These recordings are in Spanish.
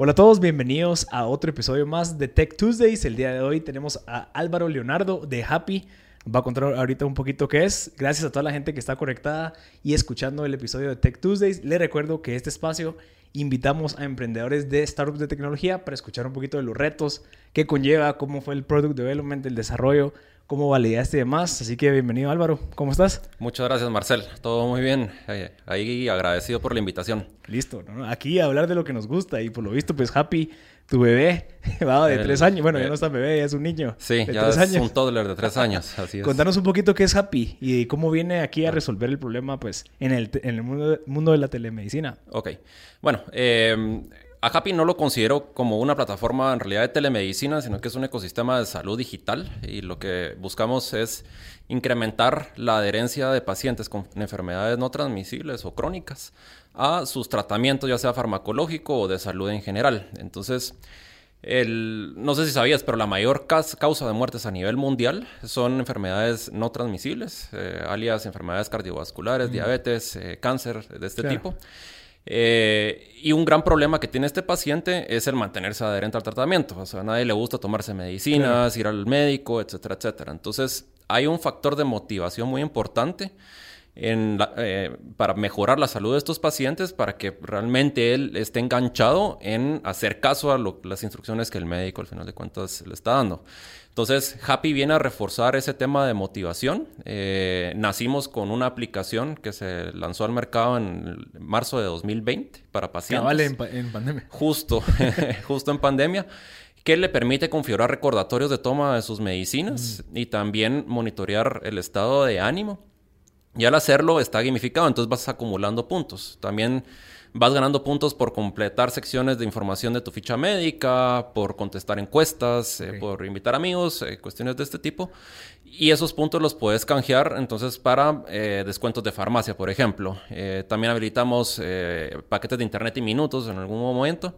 Hola a todos, bienvenidos a otro episodio más de Tech Tuesdays. El día de hoy tenemos a Álvaro Leonardo de Happy. Va a contar ahorita un poquito qué es. Gracias a toda la gente que está conectada y escuchando el episodio de Tech Tuesdays. Les recuerdo que este espacio invitamos a emprendedores de startups de tecnología para escuchar un poquito de los retos que conlleva, cómo fue el product development, el desarrollo, cómo validaste y demás. Así que bienvenido Álvaro, ¿cómo estás? Muchas gracias Marcel, todo muy bien. Eh, ahí agradecido por la invitación. Listo, aquí a hablar de lo que nos gusta y por lo visto pues Happy, tu bebé, va de tres años. Bueno, ya no está bebé, ya es un niño. Sí, de ya es un toddler de tres años, así es. Contanos un poquito qué es Happy y cómo viene aquí a resolver el problema pues en el, en el mundo, mundo de la telemedicina. Ok, bueno, eh a Happy no lo considero como una plataforma en realidad de telemedicina, sino que es un ecosistema de salud digital y lo que buscamos es incrementar la adherencia de pacientes con enfermedades no transmisibles o crónicas a sus tratamientos, ya sea farmacológico o de salud en general. Entonces, el, no sé si sabías, pero la mayor causa de muertes a nivel mundial son enfermedades no transmisibles, eh, alias enfermedades cardiovasculares, diabetes, eh, cáncer de este tipo. Eh, y un gran problema que tiene este paciente es el mantenerse adherente al tratamiento. O sea, a nadie le gusta tomarse medicinas, ir al médico, etcétera, etcétera. Entonces, hay un factor de motivación muy importante eh, para mejorar la salud de estos pacientes, para que realmente él esté enganchado en hacer caso a las instrucciones que el médico al final de cuentas le está dando. Entonces, Happy viene a reforzar ese tema de motivación. Eh, nacimos con una aplicación que se lanzó al mercado en marzo de 2020 para pacientes. En, en, pandemia. Justo, justo en pandemia, que le permite configurar recordatorios de toma de sus medicinas mm. y también monitorear el estado de ánimo. Y al hacerlo está gamificado, entonces vas acumulando puntos. También vas ganando puntos por completar secciones de información de tu ficha médica, por contestar encuestas, eh, por invitar amigos, eh, cuestiones de este tipo. Y esos puntos los puedes canjear entonces para eh, descuentos de farmacia, por ejemplo. también habilitamos paquetes de internet y minutos en algún momento.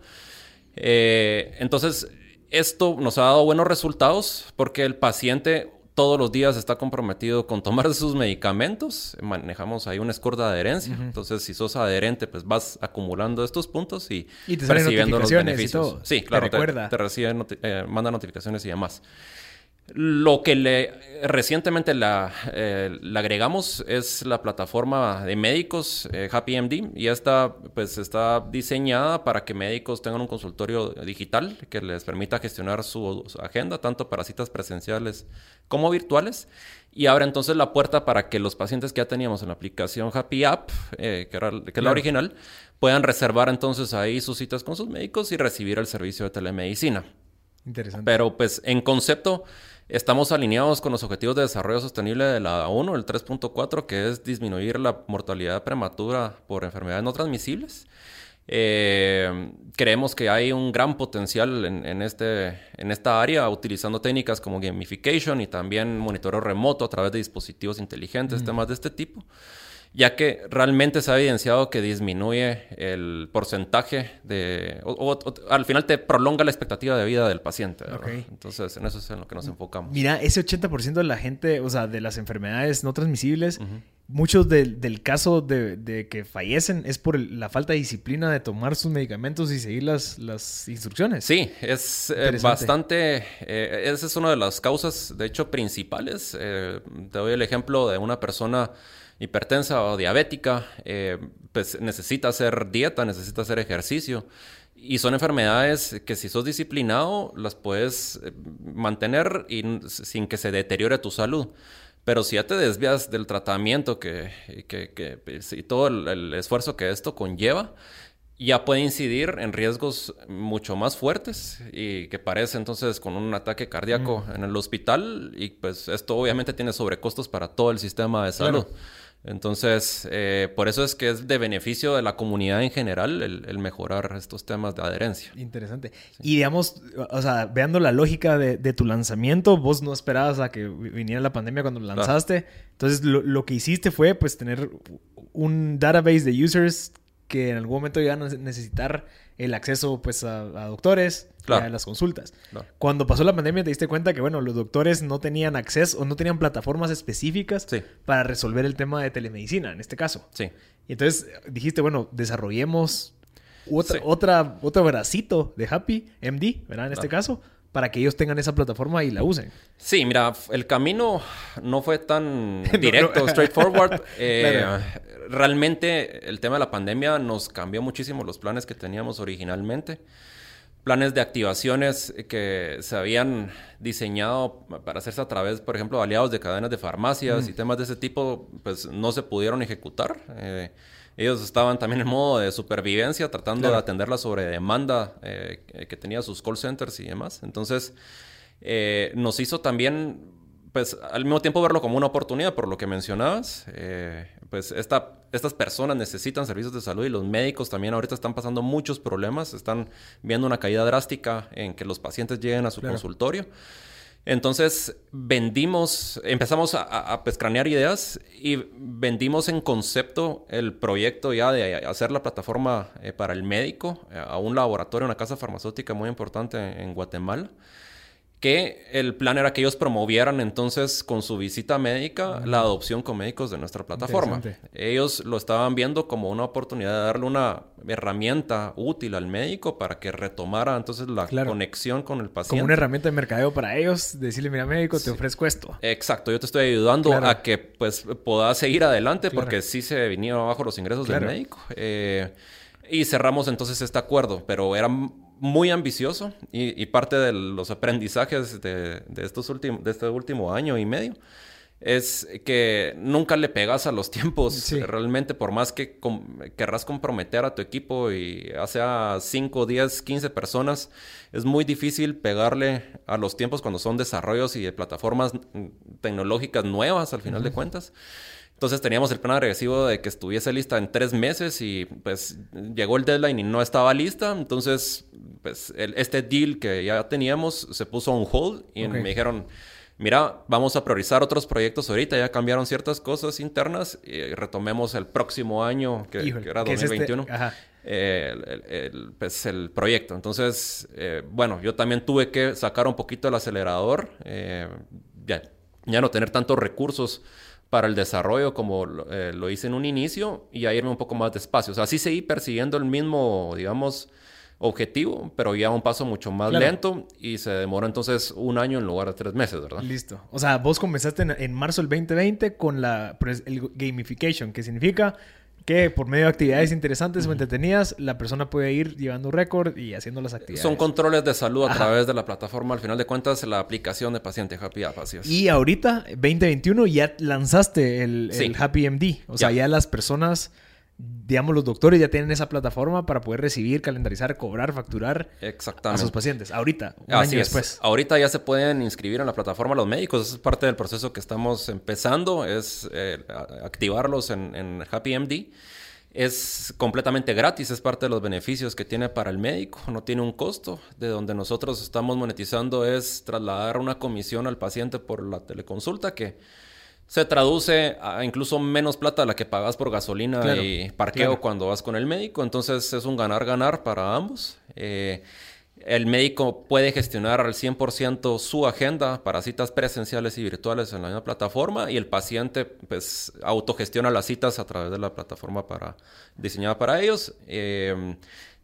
entonces, esto nos ha dado buenos resultados porque el paciente todos los días está comprometido con tomar sus medicamentos. Manejamos ahí una score de adherencia. Entonces, si sos adherente, pues vas acumulando estos puntos y, y te recibiendo los beneficios. Sí, claro, te, recuerda. te, recibe, eh, manda notificaciones y demás. Lo que le recientemente la, eh, le agregamos es la plataforma de médicos eh, Happy MD y esta pues está diseñada para que médicos tengan un consultorio digital que les permita gestionar su, agenda tanto para citas presenciales como virtuales y abre entonces la puerta para que los pacientes que ya teníamos en la aplicación Happy App, eh, que, era, que es la original, puedan reservar entonces ahí sus citas con sus médicos y recibir el servicio de telemedicina. Interesante. Pero pues en concepto Estamos alineados con los Objetivos de Desarrollo Sostenible de la ONU, el 3.4, que es disminuir la mortalidad prematura por enfermedades no transmisibles. Eh, creemos que hay un gran potencial en, este, en esta área utilizando técnicas como gamification y también monitoreo remoto a través de dispositivos inteligentes, temas de este tipo ya que realmente se ha evidenciado que disminuye el porcentaje de... O, al final te prolonga la expectativa de vida del paciente. Entonces, en eso es en lo que nos enfocamos. Mira, ese 80% de la gente, o sea, de las enfermedades no transmisibles, muchos del caso de, que fallecen es por la falta de disciplina de tomar sus medicamentos y seguir las, las instrucciones. Sí, es eh, bastante... Eh, esa es una de las causas, de hecho, principales. Eh, te doy el ejemplo de una persona hipertensa o diabética, eh, pues necesita hacer dieta, necesita hacer ejercicio. Y son enfermedades que si sos disciplinado las puedes eh, mantener y, sin que se deteriore tu salud. Pero si ya te desvías del tratamiento que, que, pues, y todo el, esfuerzo que esto conlleva, ya puede incidir en riesgos mucho más fuertes y que parece entonces con un ataque cardíaco en el hospital y pues esto obviamente tiene sobrecostos para todo el sistema de salud. Entonces, eh, por eso es que es de beneficio de la comunidad en general el, mejorar estos temas de adherencia. Interesante. Y digamos, o sea, veando la lógica de, tu lanzamiento, vos no esperabas a que viniera la pandemia cuando lo lanzaste. Entonces, lo, lo, que hiciste fue, pues, tener un database de users que en algún momento iban a necesitar el acceso pues a, doctores, a las consultas. Cuando pasó la pandemia te diste cuenta que bueno, los doctores no tenían acceso o no tenían plataformas específicas para resolver el tema de telemedicina en este caso. Sí. Y entonces dijiste, bueno, desarrollemos otra, otra, otro bracito de Happy, MD, ¿verdad? En este caso, para que ellos tengan esa plataforma y la usen. Sí, mira, el camino no fue tan directo, straightforward. Eh, realmente el tema de la pandemia nos cambió muchísimo los planes que teníamos originalmente. Planes de activaciones que se habían diseñado para hacerse a través, por ejemplo, de aliados de cadenas de farmacias y temas de ese tipo, pues no se pudieron ejecutar. Eh, ellos estaban también en modo de supervivencia, tratando de atender la sobredemanda eh, que tenía sus call centers y demás. Entonces, eh, nos hizo también, pues, al mismo tiempo verlo como una oportunidad, por lo que mencionabas. Pues, esta, estas personas necesitan servicios de salud y los médicos también ahorita están pasando muchos problemas. Están viendo una caída drástica en que los pacientes lleguen a su consultorio. Entonces vendimos, empezamos a, a, ideas y vendimos en concepto el proyecto ya de hacer la plataforma eh, para el médico eh, a un laboratorio, una casa farmacéutica muy importante en Guatemala que el plan era que ellos promovieran entonces con su visita médica la adopción con médicos de nuestra plataforma. Ellos lo estaban viendo como una oportunidad de darle una herramienta útil al médico para que retomara entonces la conexión con el paciente. Como una herramienta de mercadeo para ellos, decirle, mira médico, te ofrezco esto. Exacto, yo te estoy ayudando a que pues puedas seguir adelante porque sí se vinieron abajo los ingresos del médico. Eh, y cerramos entonces este acuerdo, pero eran muy ambicioso y, parte de los aprendizajes de, estos últimos, de este último año y medio es que nunca le pegas a los tiempos. Realmente, por más que querrás comprometer a tu equipo y sea 5, 10, 15 personas, es muy difícil pegarle a los tiempos cuando son desarrollos y de plataformas tecnológicas nuevas, al final de cuentas. Entonces teníamos el plan agresivo de que estuviese lista en tres meses y pues llegó el deadline y no estaba lista. Entonces, pues este deal que ya teníamos se puso on hold y me dijeron, mira, vamos a priorizar otros proyectos ahorita, ya cambiaron ciertas cosas internas y retomemos el próximo año, que, era 2021. Este? el, pues, el proyecto. Entonces, eh, bueno, yo también tuve que sacar un poquito el acelerador, eh, ya, ya no tener tantos recursos para el desarrollo como eh, lo, hice en un inicio y a irme un poco más despacio. O sea, sí seguí persiguiendo el mismo, digamos, objetivo, pero ya un paso mucho más lento y se demora entonces un año en lugar de tres meses, ¿verdad? Listo. O sea, vos comenzaste en, marzo del 2020 con la el gamification, que significa que por medio de actividades interesantes o entretenidas, la persona puede ir llevando récord y haciendo las actividades. Son controles de salud a través de la plataforma, al final de cuentas, la aplicación de Paciente Happy App, Y ahorita, 2021, ya lanzaste el, Happy MD. O sea, ya las personas digamos, los doctores ya tienen esa plataforma para poder recibir, calendarizar, cobrar, facturar a sus pacientes. Ahorita, un año después. Ahorita ya se pueden inscribir en la plataforma los médicos. Eso es parte del proceso que estamos empezando, es eh, activarlos en, en Happy MD. Es completamente gratis, es parte de los beneficios que tiene para el médico, no tiene un costo. De donde nosotros estamos monetizando es trasladar una comisión al paciente por la teleconsulta que se traduce a incluso menos plata de la que pagas por gasolina y parqueo cuando vas con el médico. Entonces es un ganar-ganar para ambos. Eh, el médico puede gestionar al 100% su agenda para citas presenciales y virtuales en la misma plataforma y el paciente pues autogestiona las citas a través de la plataforma para, diseñada para ellos. Eh,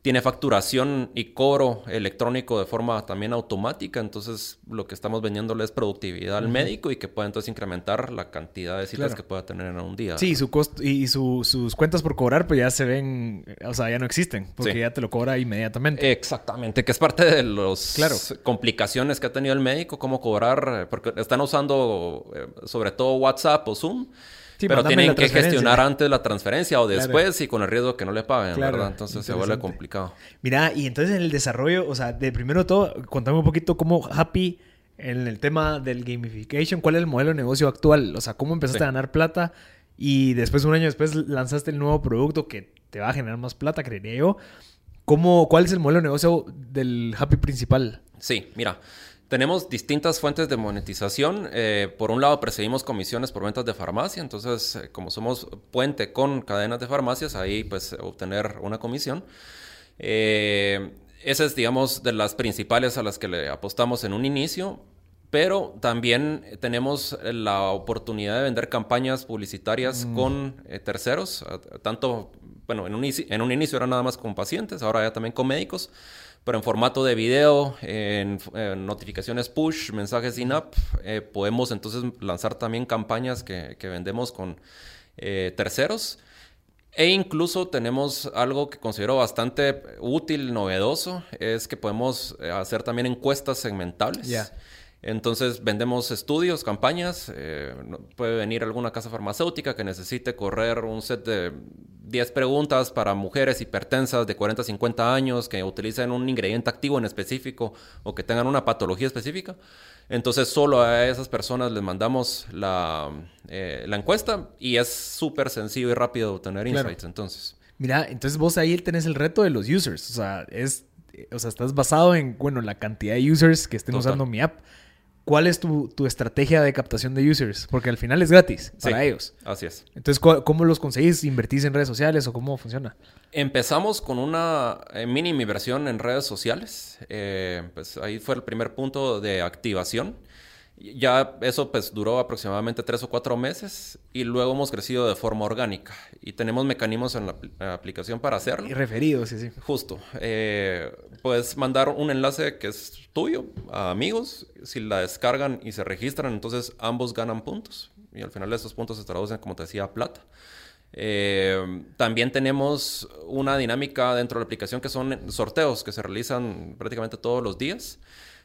tiene facturación y cobro electrónico de forma también automática. Entonces, lo que estamos vendiéndole es productividad al médico y que pueda entonces incrementar la cantidad de citas que pueda tener en un día. Sí, su costo y sus cuentas por cobrar, pues ya se ven, o sea, ya no existen, porque ya te lo cobra inmediatamente. Exactamente, que es parte de las complicaciones que ha tenido el médico, cómo cobrar, porque están usando eh, sobre todo WhatsApp o Zoom pero tienen que gestionar antes la transferencia o después y con el riesgo que no le paguen, ¿verdad? Entonces se vuelve complicado. Mira, y entonces en el desarrollo, o sea, de primero todo, contame un poquito cómo Happy en el tema del gamification, ¿cuál es el modelo de negocio actual? O sea, ¿cómo empezaste a ganar plata? Y después, un año después, lanzaste el nuevo producto que te va a generar más plata, creería yo. ¿Cómo, ¿Cuál es el modelo de negocio del Happy principal? Sí, mira. Tenemos distintas fuentes de monetización. Eh, por un lado, percibimos comisiones por ventas de farmacia. Entonces, eh, como somos puente con cadenas de farmacias, ahí pues obtener una comisión. Eh, esa es, digamos, de las principales a las que le apostamos en un inicio. Pero también tenemos la oportunidad de vender campañas publicitarias mm. con terceros, tanto bueno, en un, en un inicio era nada más con pacientes, ahora ya también con médicos, pero en formato de video, en, notificaciones push, mensajes in-app, eh, podemos entonces lanzar también campañas que, vendemos con eh, terceros. E incluso tenemos algo que considero bastante útil, novedoso, es que podemos eh, hacer también encuestas segmentables. Entonces vendemos estudios, campañas. Eh, puede venir alguna casa farmacéutica que necesite correr un set de 10 preguntas para mujeres hipertensas de 40 a 50 años que utilicen un ingrediente activo en específico o que tengan una patología específica. Entonces solo a esas personas les mandamos la, eh, la encuesta y es súper sencillo y rápido obtener insights. Entonces. Mira, entonces vos ahí tenés el reto de los users. O sea, es, o sea, estás basado en, bueno, la cantidad de users que estén usando mi app. ¿Cuál es tu, estrategia de captación de users? Porque al final es gratis para ellos. Así es. Entonces, ¿cómo los conseguís? ¿Invertís en redes sociales o cómo funciona? Empezamos con una eh, mínima inversión en redes sociales. Eh, pues ahí fue el primer punto de activación. Ya eso pues duró aproximadamente tres o cuatro meses y luego hemos crecido de forma orgánica y tenemos mecanismos en la, aplicación para hacerlo. Y referidos, sí, sí. Justo. Eh, puedes mandar un enlace que es tuyo a amigos. Si la descargan y se registran, entonces ambos ganan puntos. Y al final esos puntos se traducen, como te decía, a plata. Eh, también tenemos una dinámica dentro de la aplicación que son sorteos que se realizan prácticamente todos los días.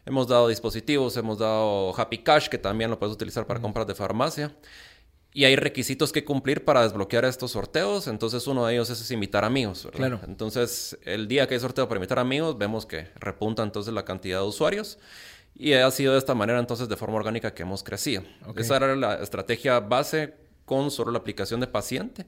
Hemos dado dispositivos, hemos dado Happy Cash, que también lo puedes utilizar para compras de farmacia. Y hay requisitos que cumplir para desbloquear estos sorteos. Entonces, uno de ellos es invitar amigos. Claro. Entonces, el día que hay sorteo para invitar amigos, vemos que repunta entonces la cantidad de usuarios. Y ha sido de esta manera, entonces, de forma orgánica que hemos crecido. Esa era la estrategia base con solo la aplicación de paciente.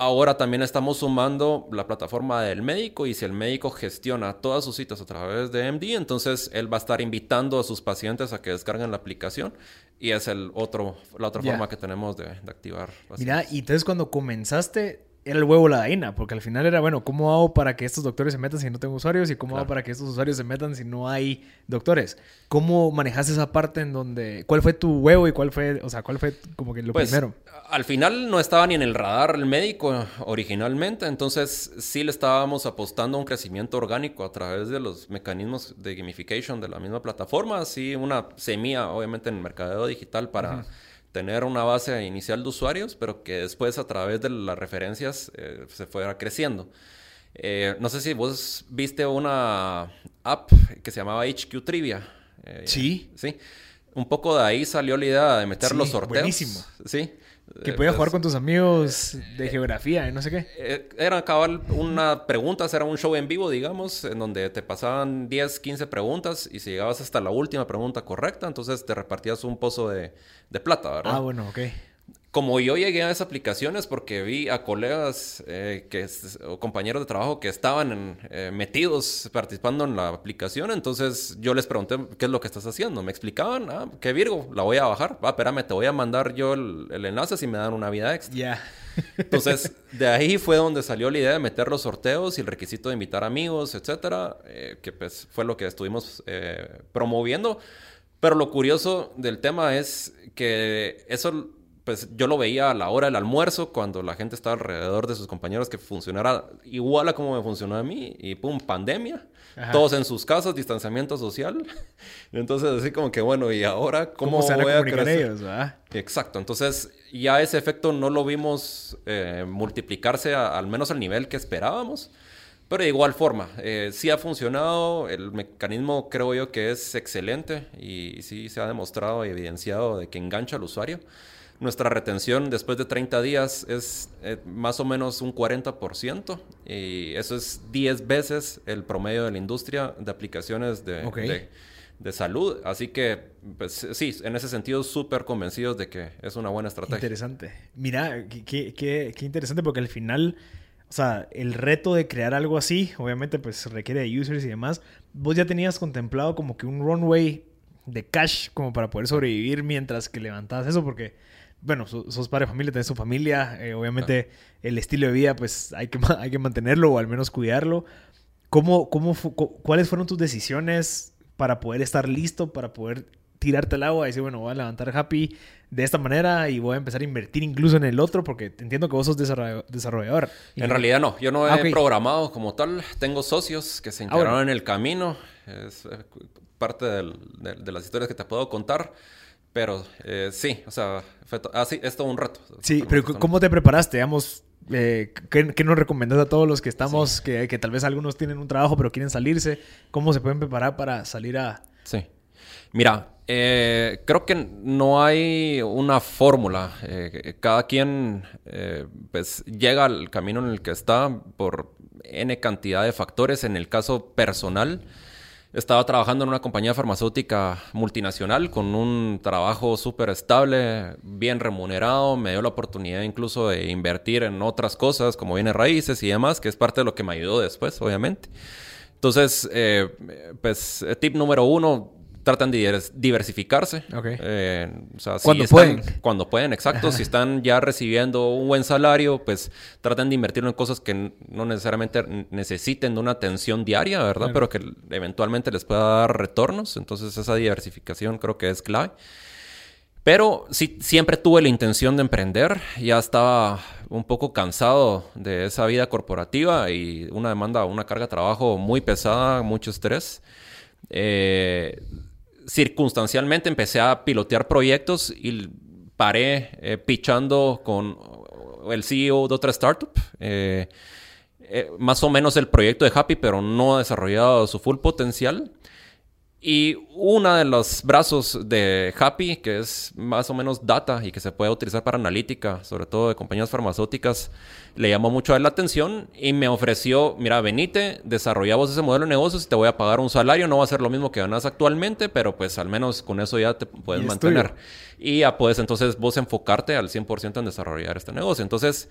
Ahora también estamos sumando la plataforma del médico y si el médico gestiona todas sus citas a través de MD, entonces él va a estar invitando a sus pacientes a que descarguen la aplicación y es el otro, la otra forma que tenemos de, de activar. Mira, y entonces cuando comenzaste, era el huevo la gallina, porque al final era, bueno, ¿cómo hago para que estos doctores se metan si no tengo usuarios? ¿Y cómo hago para que estos usuarios se metan si no hay doctores? ¿Cómo manejaste esa parte en donde, cuál fue tu huevo y cuál fue, o sea, cuál fue como que lo pues, primero? Al final no estaba ni en el radar el médico originalmente, entonces sí le estábamos apostando a un crecimiento orgánico a través de los mecanismos de gamification de la misma plataforma, así una semilla, obviamente, en el mercadeo digital para tener una base inicial de usuarios, pero que después a través de las referencias eh, se fuera creciendo. Eh, no sé si vos viste una app que se llamaba HQ Trivia. Eh, sí. Sí. Un poco de ahí salió la idea de meter los sorteos. Buenísimo. Sí. Que podías jugar con tus amigos de geografía y no sé qué. Era cabal una pregunta, era un show en vivo, digamos, en donde te pasaban 10, 15 preguntas y si llegabas hasta la última pregunta correcta, entonces te repartías un pozo de, de plata, ¿verdad? Ah, bueno, ok como yo llegué a esas aplicaciones porque vi a colegas eh, que, o compañeros de trabajo que estaban eh, metidos participando en la aplicación, entonces yo les pregunté qué es lo que estás haciendo. Me explicaban, ah, qué Virgo, la voy a bajar. Va, espérame, te voy a mandar yo el, enlace si me dan una vida extra. Ya. entonces, de ahí fue donde salió la idea de meter los sorteos y el requisito de invitar amigos, etcétera, eh, que pues fue lo que estuvimos promoviendo. Pero lo curioso del tema es que eso pues yo lo veía a la hora del almuerzo, cuando la gente estaba alrededor de sus compañeros, que funcionara igual a como me funcionó a mí, y pum, pandemia, todos en sus casas, distanciamiento social. Entonces, así como que, bueno, ¿y ahora cómo, se voy a crecer? Ellos, Exacto, entonces ya ese efecto no lo vimos eh, multiplicarse al menos al nivel que esperábamos. Pero de igual forma, eh, sí ha funcionado, el mecanismo creo yo que es excelente y sí se ha demostrado y evidenciado de que engancha al usuario. Nuestra retención después de 30 días es eh, más o menos un 40% y eso es 10 veces el promedio de la industria de aplicaciones de, de, salud. Así que, pues sí, en ese sentido, súper convencidos de que es una buena estrategia. Interesante. Mira, qué, qué, qué interesante porque al final... O sea, el reto de crear algo así, obviamente, pues requiere de users y demás. Vos ya tenías contemplado como que un runway de cash como para poder sobrevivir mientras que levantabas eso, porque bueno, sos padre de familia, tenés tu familia, eh, obviamente el estilo de vida pues hay que, hay que mantenerlo o al menos cuidarlo. ¿Cómo, cómo, ¿Cuáles fueron tus decisiones para poder estar listo, para poder tirarte al agua y decir, bueno, voy a levantar Happy de esta manera y voy a empezar a invertir incluso en el otro porque entiendo que vos sos desarrollador. En realidad no, yo no he ah, programado como tal, tengo socios que se ah, integraron en el camino, es eh, parte de, las historias que te puedo contar. Pero eh, sí, o sea, así, es todo un reto. Sí, pero ¿cómo te preparaste? Digamos, eh, ¿qué, nos recomendás a todos los que estamos, que, tal vez algunos tienen un trabajo pero quieren salirse? ¿Cómo se pueden preparar para salir a...? Sí. Mira, eh, creo que no hay una fórmula. Eh, cada quien pues llega al camino en el que está por N cantidad de factores. En el caso personal, estaba trabajando en una compañía farmacéutica multinacional con un trabajo súper estable, bien remunerado. Me dio la oportunidad incluso de invertir en otras cosas como bienes raíces y demás, que es parte de lo que me ayudó después, obviamente. Entonces, eh, pues, tip número uno, tratan de diversificarse. Eh, cuando pueden. Cuando pueden, exacto. si están ya recibiendo un buen salario, pues tratan de invertirlo en cosas que no necesariamente necesiten de una atención diaria, ¿verdad? Pero que eventualmente les pueda dar retornos. Entonces esa diversificación creo que es clave. Pero sí, siempre tuve la intención de emprender. Ya estaba un poco cansado de esa vida corporativa y una demanda, una carga de trabajo muy pesada, mucho estrés. Eh, circunstancialmente empecé a pilotear proyectos y paré eh, pichando con el CEO de otra startup. Eh, eh, más o menos el proyecto de Happy, pero no ha desarrollado su full potencial. Y uno de los brazos de Happy, que es más o menos data y que se puede utilizar para analítica, sobre todo de compañías farmacéuticas, le llamó mucho a la atención y me ofreció, mira, venite, desarrollamos ese modelo de negocios y te voy a pagar un salario, no va a ser lo mismo que ganas actualmente, pero pues al menos con eso ya te puedes mantener. Y ya puedes entonces vos enfocarte al 100% en desarrollar este negocio. Entonces,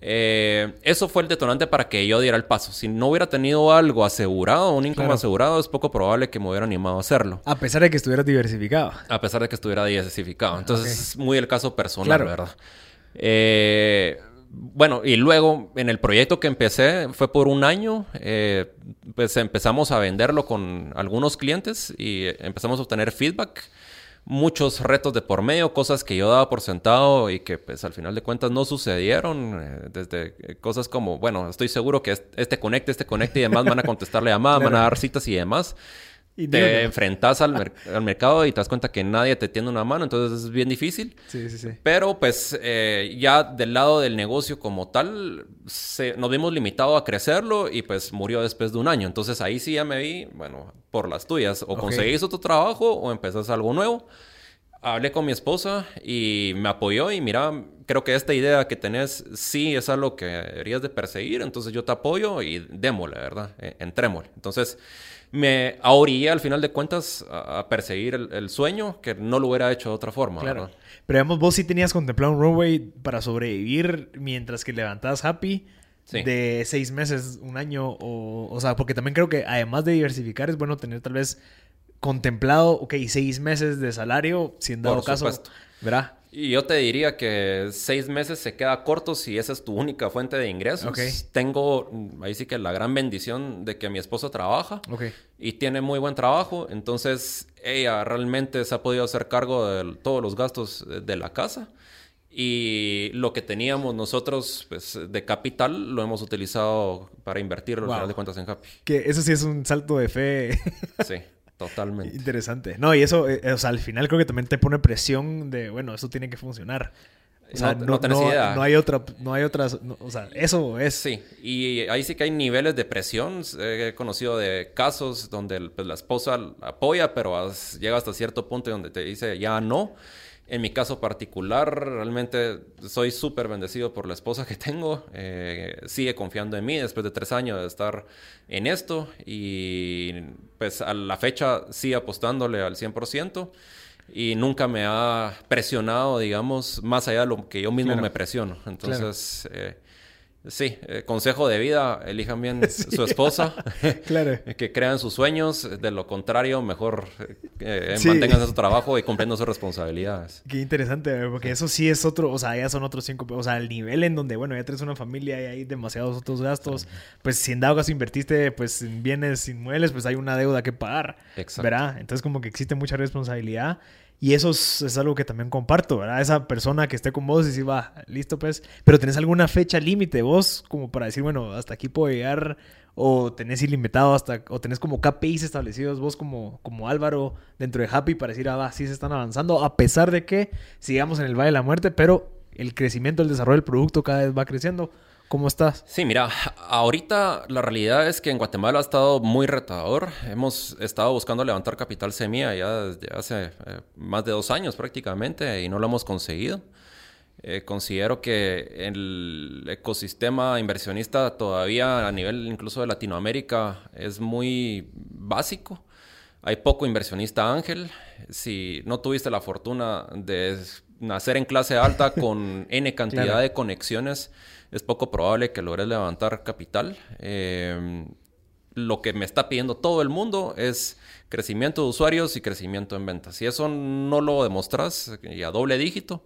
eh, eso fue el detonante para que yo diera el paso. Si no hubiera tenido algo asegurado, un income asegurado, es poco probable que me hubiera animado a hacerlo. A pesar de que estuviera diversificado. A pesar de que estuviera diversificado. Entonces, es muy el caso personal, ¿verdad? Eh, bueno, y luego en el proyecto que empecé fue por un año, eh, pues empezamos a venderlo con algunos clientes y empezamos a obtener feedback muchos retos de por medio, cosas que yo daba por sentado y que pues al final de cuentas no sucedieron, eh, desde eh, cosas como, bueno, estoy seguro que este conecte, este conecte y demás van a contestarle llamadas, van a dar citas y demás. Y te enfrentas al, al, mercado y te das cuenta que nadie te tiene una mano, entonces es bien difícil. Sí, sí, sí. Pero pues eh, ya del lado del negocio como tal, nos vimos limitados a crecerlo y pues murió después de un año. Entonces ahí sí ya me vi, bueno, por las tuyas, o conseguís otro trabajo o empezás algo nuevo. Hablé con mi esposa y me apoyó y mira, creo que esta idea que tenés sí es algo que deberías de perseguir, entonces yo te apoyo y démosle, ¿verdad? E, entrémosle. Entonces me ahorillé al final de cuentas a, perseguir el, sueño que no lo hubiera hecho de otra forma. Claro. Pero digamos, vos sí tenías contemplado un runway para sobrevivir mientras que levantabas Happy. De seis meses, un año, o, o sea, porque también creo que además de diversificar es bueno tener tal vez contemplado, ok, seis meses de salario, si en dado caso, ¿verdad? Y yo te diría que seis meses se queda corto si esa es tu única fuente de ingresos. Tengo mm, ahí sí que la gran bendición de que mi esposa trabaja y tiene muy buen trabajo. Entonces ella realmente se ha podido hacer cargo de todos los gastos de la casa. Y lo que teníamos nosotros pues, de capital lo hemos utilizado para invertirlo al final de cuentas en Happy. Que eso sí es un salto de fe. sí. Totalmente. Interesante. No, y eso, eh, o sea, al final creo que también te pone presión de, bueno, eso tiene que funcionar. O sea, no, no, hay otra, no hay otras, o sea, eso es. Sí, y ahí sí que hay niveles de presión. He conocido de casos donde pues, la esposa apoya, pero llega hasta cierto punto donde te dice ya no. En mi caso particular, realmente soy súper bendecido por la esposa que tengo. Eh, sigue confiando en mí después de tres años de estar en esto y pues a la fecha sigue apostándole al 100% y nunca me ha presionado, digamos, más allá de lo que yo mismo me presiono. Entonces, eh, Sí, eh, consejo de vida, elijan bien su esposa, claro. que crean sus sueños, de lo contrario, mejor eh, mantengan su trabajo y cumpliendo sus responsabilidades. Qué interesante, porque eso sí es otro, o sea, ya son otros cinco, o sea, el nivel en donde, bueno, ya tienes una familia y hay demasiados otros gastos, pues si en dado caso invertiste pues en bienes inmuebles, pues hay una deuda que pagar, Exacto. ¿verdad? Entonces como que existe mucha responsabilidad y eso es, algo que también comparto, ¿verdad? Esa persona que esté con vos y si va, listo pues, pero tenés alguna fecha límite vos como para decir, bueno, hasta aquí puedo llegar o tenés ilimitado hasta, o tenés como KPIs establecidos vos como, como Álvaro dentro de Happy para decir, ah, va, sí se están avanzando, a pesar de que sigamos en el Valle de la Muerte, pero el crecimiento, el desarrollo del producto cada vez va creciendo. ¿Cómo estás? Sí, mira, ahorita la realidad es que en Guatemala ha estado muy retador. Hemos estado buscando levantar capital semilla ya desde hace eh, más de dos años prácticamente y no lo hemos conseguido. Eh, considero que el ecosistema inversionista todavía a nivel incluso de Latinoamérica es muy básico. Hay poco inversionista ángel. Si no tuviste la fortuna de nacer en clase alta con N cantidad de conexiones, es poco probable que logres levantar capital. Em, lo que me está pidiendo todo el mundo es crecimiento de usuarios y crecimiento en ventas. Si eso no lo demostras y a doble dígito,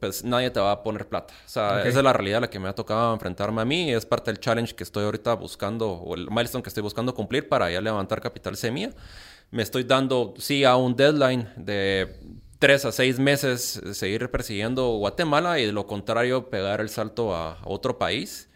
pues nadie te va a poner plata. O sea, esa es la realidad a la que me ha tocado enfrentarme a mí. Es parte del challenge que estoy ahorita buscando, o el milestone que estoy buscando cumplir para ya levantar capital semilla. Me estoy dando, sí, a un deadline de tres a seis meses seguir persiguiendo Guatemala y de lo contrario pegar el salto a, otro país.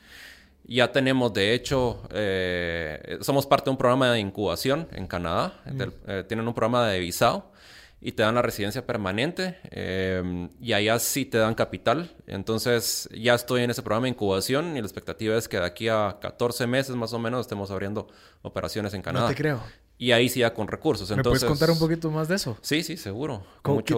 Ya tenemos, de hecho, eh, somos parte de un programa de incubación en Canadá. Mm. Eh, tienen un programa de visado y te dan la residencia permanente eh, y allá sí te dan capital. Entonces ya estoy en ese programa de incubación y la expectativa es que de aquí a 14 meses más o menos estemos abriendo operaciones en Canadá. No te creo. Y ahí sí ya con recursos. ¿Me puedes contar un poquito más de eso? Sí, sí, seguro.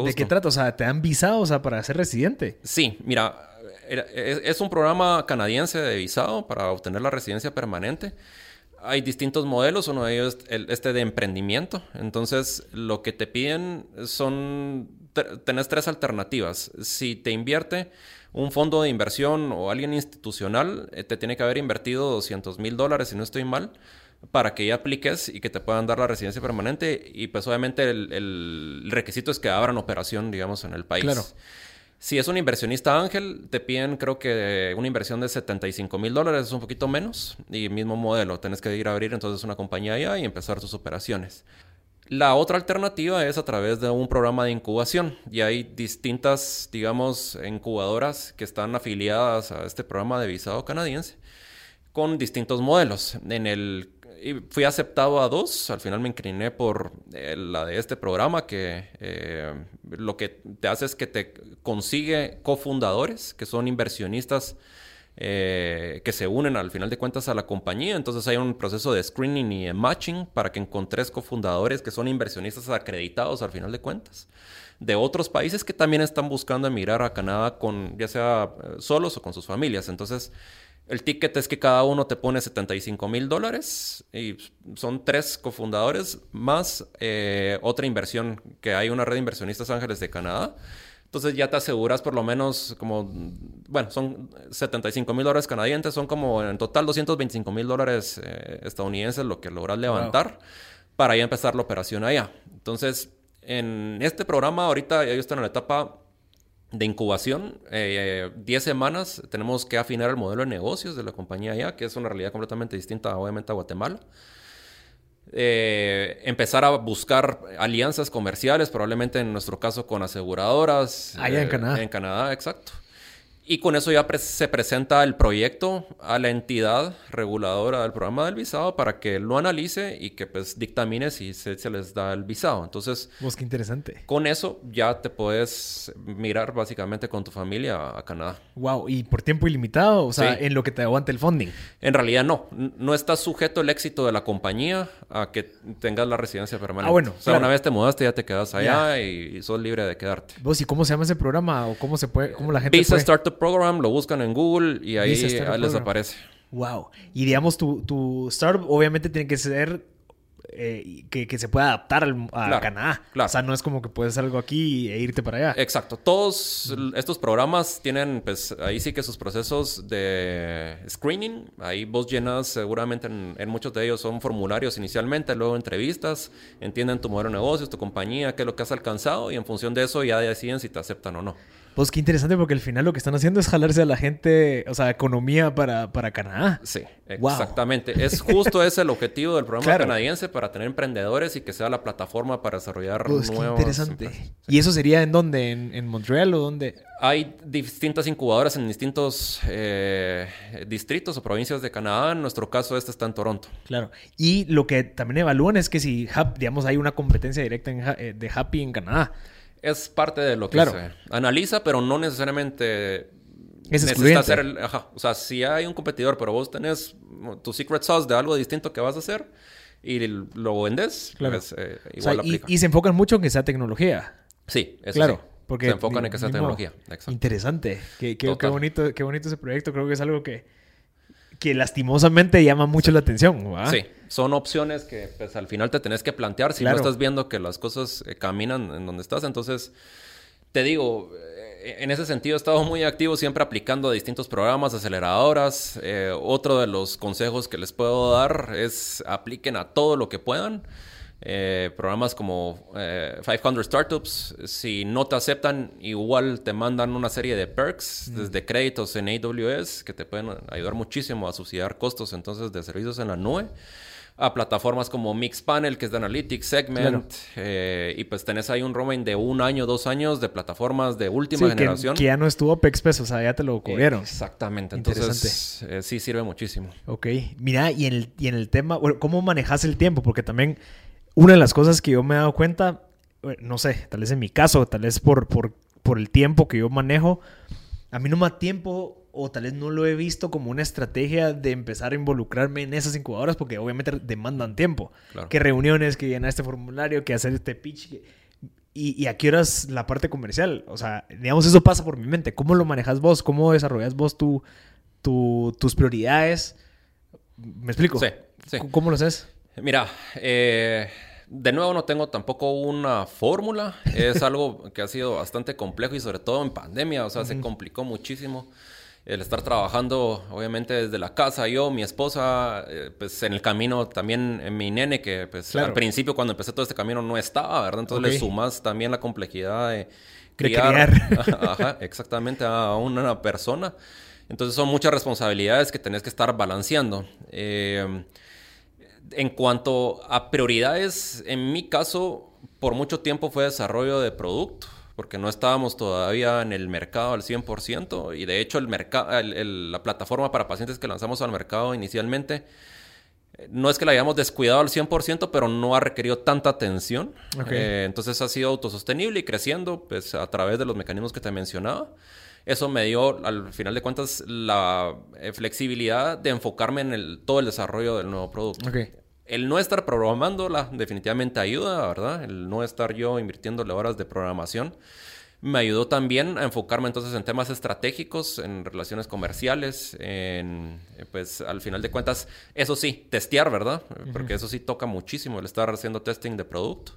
¿De qué trata? O sea, ¿te dan visado o sea, para ser residente? Sí, mira, es un programa canadiense de visado para obtener la residencia permanente hay distintos modelos, uno de ellos es este de emprendimiento. Entonces, lo que te piden son, tenés tres alternativas. Si te invierte un fondo de inversión o alguien institucional, eh, te tiene que haber invertido 200 mil dólares, si no estoy mal, para que ya apliques y que te puedan dar la residencia permanente. Y pues obviamente el, el requisito es que abran operación, digamos, en el país. Claro. Si es un inversionista ángel, te piden creo que una inversión de 75 mil dólares, es un poquito menos, y mismo modelo, tienes que ir a abrir entonces una compañía allá y empezar tus operaciones. La otra alternativa es a través de un programa de incubación y hay distintas, digamos, incubadoras que están afiliadas a este programa de visado canadiense con distintos modelos. En el y fui aceptado a dos. Al final me incliné por eh, la de este programa que eh, lo que te hace es que te consigue cofundadores, que son inversionistas eh, que se unen al final de cuentas a la compañía. Entonces hay un proceso de screening y de matching para que encontres cofundadores que son inversionistas acreditados al final de cuentas de otros países que también están buscando emigrar a Canadá con ya sea solos o con sus familias. Entonces el ticket es que cada uno te pone 75 mil dólares y son tres cofundadores más eh, otra inversión, que hay una red de inversionistas ángeles de Canadá. Entonces ya te aseguras por lo menos como, bueno, son 75 mil dólares canadienses, son como en total 225 mil dólares eh, estadounidenses lo que logras levantar para ya empezar la operación allá. Entonces, en este programa ahorita ya están en la etapa de incubación, 10 eh, semanas, tenemos que afinar el modelo de negocios de la compañía ya, que es una realidad completamente distinta, obviamente, a Guatemala. Eh, empezar a buscar alianzas comerciales, probablemente en nuestro caso con aseguradoras. Allá en eh, Canadá. En Canadá, exacto. Y con eso ya se presenta el proyecto a la entidad reguladora del programa del visado para que lo analice y que pues dictamine si se, les da el visado. Entonces... Pues qué interesante. Con eso ya te puedes mirar básicamente con tu familia a, Canadá. Wow, ¿y por tiempo ilimitado? O sea, en lo que te aguante el funding. En realidad no. No está sujeto el éxito de la compañía a que tengas la residencia permanente. Ah, bueno. O sea, una vez te mudaste ya te quedas allá y, sos libre de quedarte. ¿Vos y cómo se llama ese programa o cómo se puede, cómo la gente Visa Startup Program, lo buscan en Google y ahí, les aparece. Wow. Y digamos, tu, tu startup obviamente tiene que ser eh, que, que se pueda adaptar al- a Claro, Canadá. claro. O sea, no es como que puedes algo aquí e irte para allá. Exacto. Todos estos programas tienen, pues, ahí sí que sus procesos de screening. Ahí vos llenas, seguramente en, en muchos de ellos son formularios inicialmente, luego entrevistas, entienden tu modelo de negocios, tu compañía, qué es lo que has alcanzado y en función de eso ya deciden si te aceptan o no. Pues qué interesante porque al final lo que están haciendo es jalarse a la gente, o sea, economía para, para Canadá. Sí, Wow. exactamente. Es justo ese el objetivo del programa Claro. canadiense para tener emprendedores y que sea la plataforma para desarrollar Pues qué interesante. empresas. ¿Y eso sería en dónde? ¿En, en Montreal o dónde? Hay distintas incubadoras en distintos eh, distritos o provincias de Canadá. En nuestro caso, este está en Toronto. Claro. Y lo que también evalúan es que si, digamos, hay una competencia directa en eh, de Happy en Canadá. Es parte de lo que Claro. se analiza, pero no necesariamente Es excluyente. hacer el- ajá. O sea, si hay un competidor, pero vos tenés tu secret sauce de algo distinto que vas a hacer y lo vendes, Claro. pues, eh, O sea, igual y, aplica. y se enfocan mucho en que sea tecnología. Sí, eso claro. sí. Porque se enfocan en que sea tecnología. Exacto. Interesante. Qué, qué- qué bonito, qué bonito ese proyecto. Creo que es algo que, que lastimosamente llama mucho la atención. Sí, son opciones que pues, al final te tenés que plantear si Claro. no estás viendo que las cosas eh, caminan en donde estás. Entonces, te digo, eh, en ese sentido he estado muy activo siempre aplicando a distintos programas, aceleradoras. Eh, otro de los consejos que les puedo dar es apliquen a todo lo que puedan. Eh, programas como eh, 500 Startups, si no te aceptan, igual te mandan una serie de perks, desde créditos en AWS, que te pueden ayudar muchísimo a subsidiar costos entonces de servicios en la nube, a plataformas como Mixpanel, que es de Analytics, Segment, Claro. eh, y pues tenés ahí un roaming de un año, dos años de plataformas de última generación. que ya no estuvo OPEX pesos, o sea, ya te lo cubrieron. Exactamente, entonces eh, sí sirve muchísimo. Ok. Mira, y en el, y en el tema, bueno, ¿cómo manejas el tiempo? Porque también una de las cosas que yo me he dado cuenta, bueno, no sé, tal vez en mi caso, tal vez por, por, por el tiempo que yo manejo, a mí no me da tiempo o tal vez no lo he visto como una estrategia de empezar a involucrarme en esas incubadoras porque obviamente demandan tiempo. Claro. Que reuniones, que llenar este formulario, que hacer este pitch. que- Y, y a qué horas la parte comercial. O sea, digamos, eso pasa por mi mente. ¿Cómo lo manejas vos? ¿Cómo desarrollas vos tu, tu- tus prioridades? ¿Me explico? Sí, sí. ¿Cómo lo haces? Mira, eh, de nuevo no tengo tampoco una fórmula. Es algo que ha sido bastante complejo y sobre todo en pandemia, o sea, se complicó muchísimo. El estar trabajando, obviamente, desde la casa, yo, mi esposa, eh, pues en el camino también eh, mi nene, que pues Claro. al principio cuando empecé todo este camino no estaba, ¿verdad? Entonces le sumas también la complejidad de criar. Ajá, exactamente, a una persona. Entonces son muchas responsabilidades que tenés que estar balanceando. Eh, en cuanto a prioridades, en mi caso, por mucho tiempo fue desarrollo de producto, porque no estábamos todavía en el mercado al 100%, y de hecho el mercado, la plataforma para pacientes que lanzamos al mercado inicialmente, no es que la hayamos descuidado al 100%, pero no ha requerido tanta atención. Eh, entonces ha sido autosostenible y creciendo pues, a través de los mecanismos que te mencionaba. Eso me dio, al final de cuentas, la eh, flexibilidad de enfocarme en el, todo el desarrollo del nuevo producto. El no estar programándola definitivamente ayuda, ¿verdad? El no estar yo invirtiéndole horas de programación. Me ayudó también a enfocarme entonces en temas estratégicos, en relaciones comerciales, en, eh, pues al final de cuentas, eso sí, testear, ¿verdad? Porque eso sí toca muchísimo el estar haciendo testing de producto.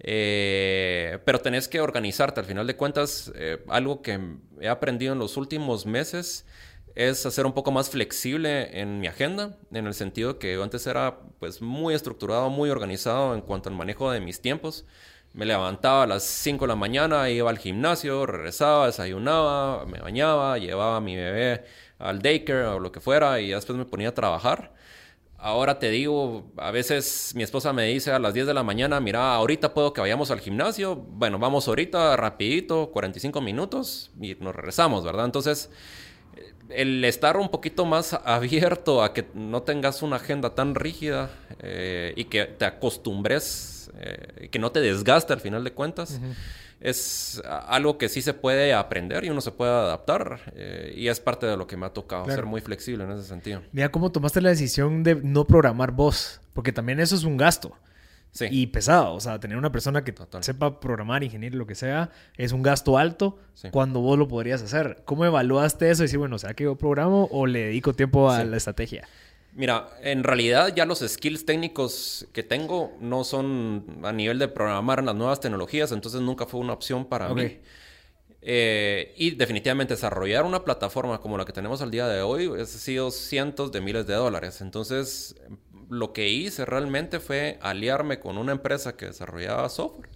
Eh, pero tenés que organizarte. Al final de cuentas, eh, algo que he aprendido en los últimos meses es hacer un poco más flexible en mi agenda, en el sentido que yo antes era pues muy estructurado, muy organizado en cuanto al manejo de mis tiempos. Me levantaba a las 5 de la mañana, iba al gimnasio, regresaba, desayunaba, me bañaba, llevaba a mi bebé al daycare o lo que fuera y después me ponía a trabajar. Ahora te digo, a veces mi esposa me dice a las 10 de la mañana, mira, ahorita puedo que vayamos al gimnasio. Bueno, vamos ahorita, rapidito, 45 minutos y nos regresamos, ¿verdad? Entonces, el estar un poquito más abierto a que no tengas una agenda tan rígida eh, y que te acostumbres, eh, que no te desgaste al final de cuentas, es algo que sí se puede aprender y uno se puede adaptar eh, y es parte de lo que me ha tocado, Claro. ser muy flexible en ese sentido. Mira cómo tomaste la decisión de no programar vos, porque también eso es un gasto. Sí. Y pesado, o sea, tener una persona que Total. sepa programar, ingeniero, lo que sea, es un gasto alto Sí. cuando vos lo podrías hacer. ¿Cómo evaluaste eso? Y decir, bueno, ¿será que yo programo o le dedico tiempo a Sí. la estrategia? Mira, en realidad ya los skills técnicos que tengo no son a nivel de programar las nuevas tecnologías, entonces nunca fue una opción para mí. Eh, y definitivamente desarrollar una plataforma como la que tenemos al día de hoy ha sido cientos de miles de dólares. Entonces, lo que hice realmente fue aliarme con una empresa que desarrollaba software,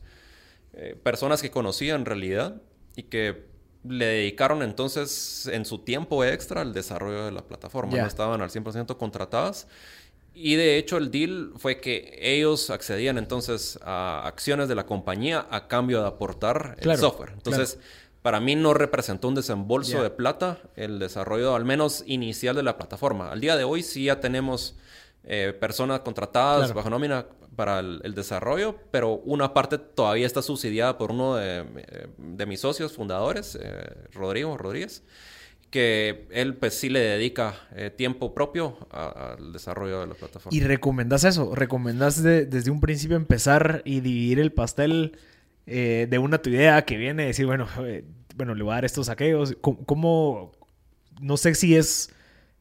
eh, personas que conocía en realidad y que le dedicaron entonces en su tiempo extra al desarrollo de la plataforma. No estaban al 100% contratadas. Y de hecho el deal fue que ellos accedían entonces a acciones de la compañía a cambio de aportar el software. Entonces, para mí no representó un desembolso de plata el desarrollo al menos inicial de la plataforma. Al día de hoy sí ya tenemos eh, personas contratadas bajo nómina para el, desarrollo, pero una parte todavía está subsidiada por uno de, eh, mis socios fundadores, eh, Rodrigo Rodríguez, que él pues sí le dedica tiempo propio al desarrollo de la plataforma. ¿Y recomendas eso? ¿Recomendas desde un principio empezar y dividir el pastel de una tu idea que viene, decir, bueno, bueno, le voy a dar estos saqueos? ¿Cómo, no sé si es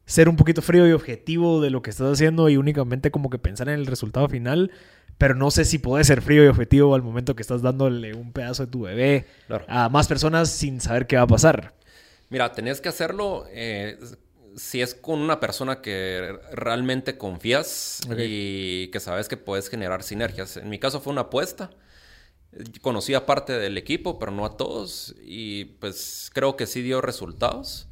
ser un poquito frío y objetivo de lo que estás haciendo y únicamente como que pensar en el resultado final. Pero no sé si puedes ser frío y objetivo al momento que estás dándole un pedazo de tu bebé a más personas sin saber qué va a pasar. Mira, tenés que hacerlo eh, si es con una persona que realmente confías y que sabes que puedes generar sinergias. En mi caso fue una apuesta. Conocí a parte del equipo, pero no a todos. Y pues creo que sí dio resultados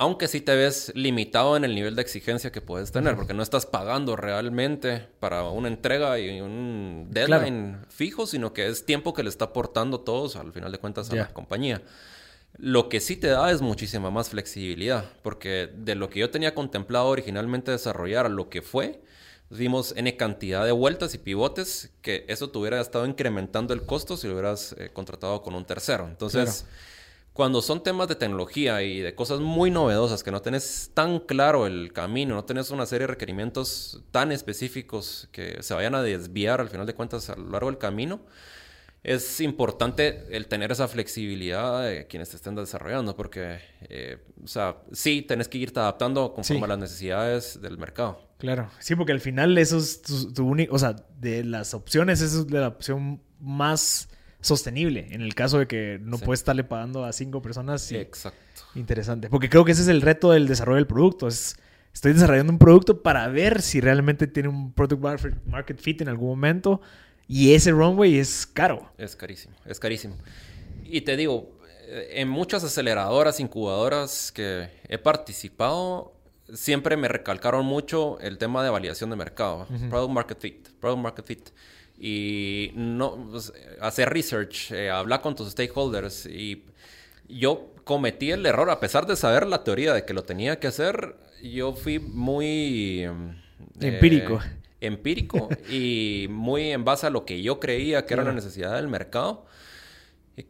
aunque sí te ves limitado en el nivel de exigencia que puedes tener, porque no estás pagando realmente para una entrega y un deadline fijo, sino que es tiempo que le está aportando todos, al final de cuentas, a la compañía. Lo que sí te da es muchísima más flexibilidad, porque de lo que yo tenía contemplado originalmente desarrollar a lo que fue, vimos N cantidad de vueltas y pivotes que eso te hubiera estado incrementando el costo si lo hubieras eh, contratado con un tercero. Entonces cuando son temas de tecnología y de cosas muy novedosas que no tenés tan claro el camino, no tenés una serie de requerimientos tan específicos que se vayan a desviar al final de cuentas a lo largo del camino, es importante el tener esa flexibilidad de quienes te estén desarrollando, porque, eh, o sea, sí, tenés que irte adaptando conforme a las necesidades del mercado. Claro, sí, porque al final eso es tu, único, o sea, de las opciones, esa es la opción más sostenible en el caso de que no puedes estarle pagando a cinco personas. Exacto. Interesante. Porque creo que ese es el reto del desarrollo del producto. Es, estoy desarrollando un producto para ver si realmente tiene un product market fit en algún momento. Y ese runway es caro. Es carísimo, es carísimo. Y te digo, eh, en muchas aceleradoras, incubadoras que he participado, siempre me recalcaron mucho el tema de validación de mercado. Product market fit, product market fit y no pues, hacer research, eh, hablar con tus stakeholders y yo cometí el error a pesar de saber la teoría de que lo tenía que hacer, yo fui muy eh, empírico. empírico y muy en base a lo que yo creía que era la necesidad del mercado.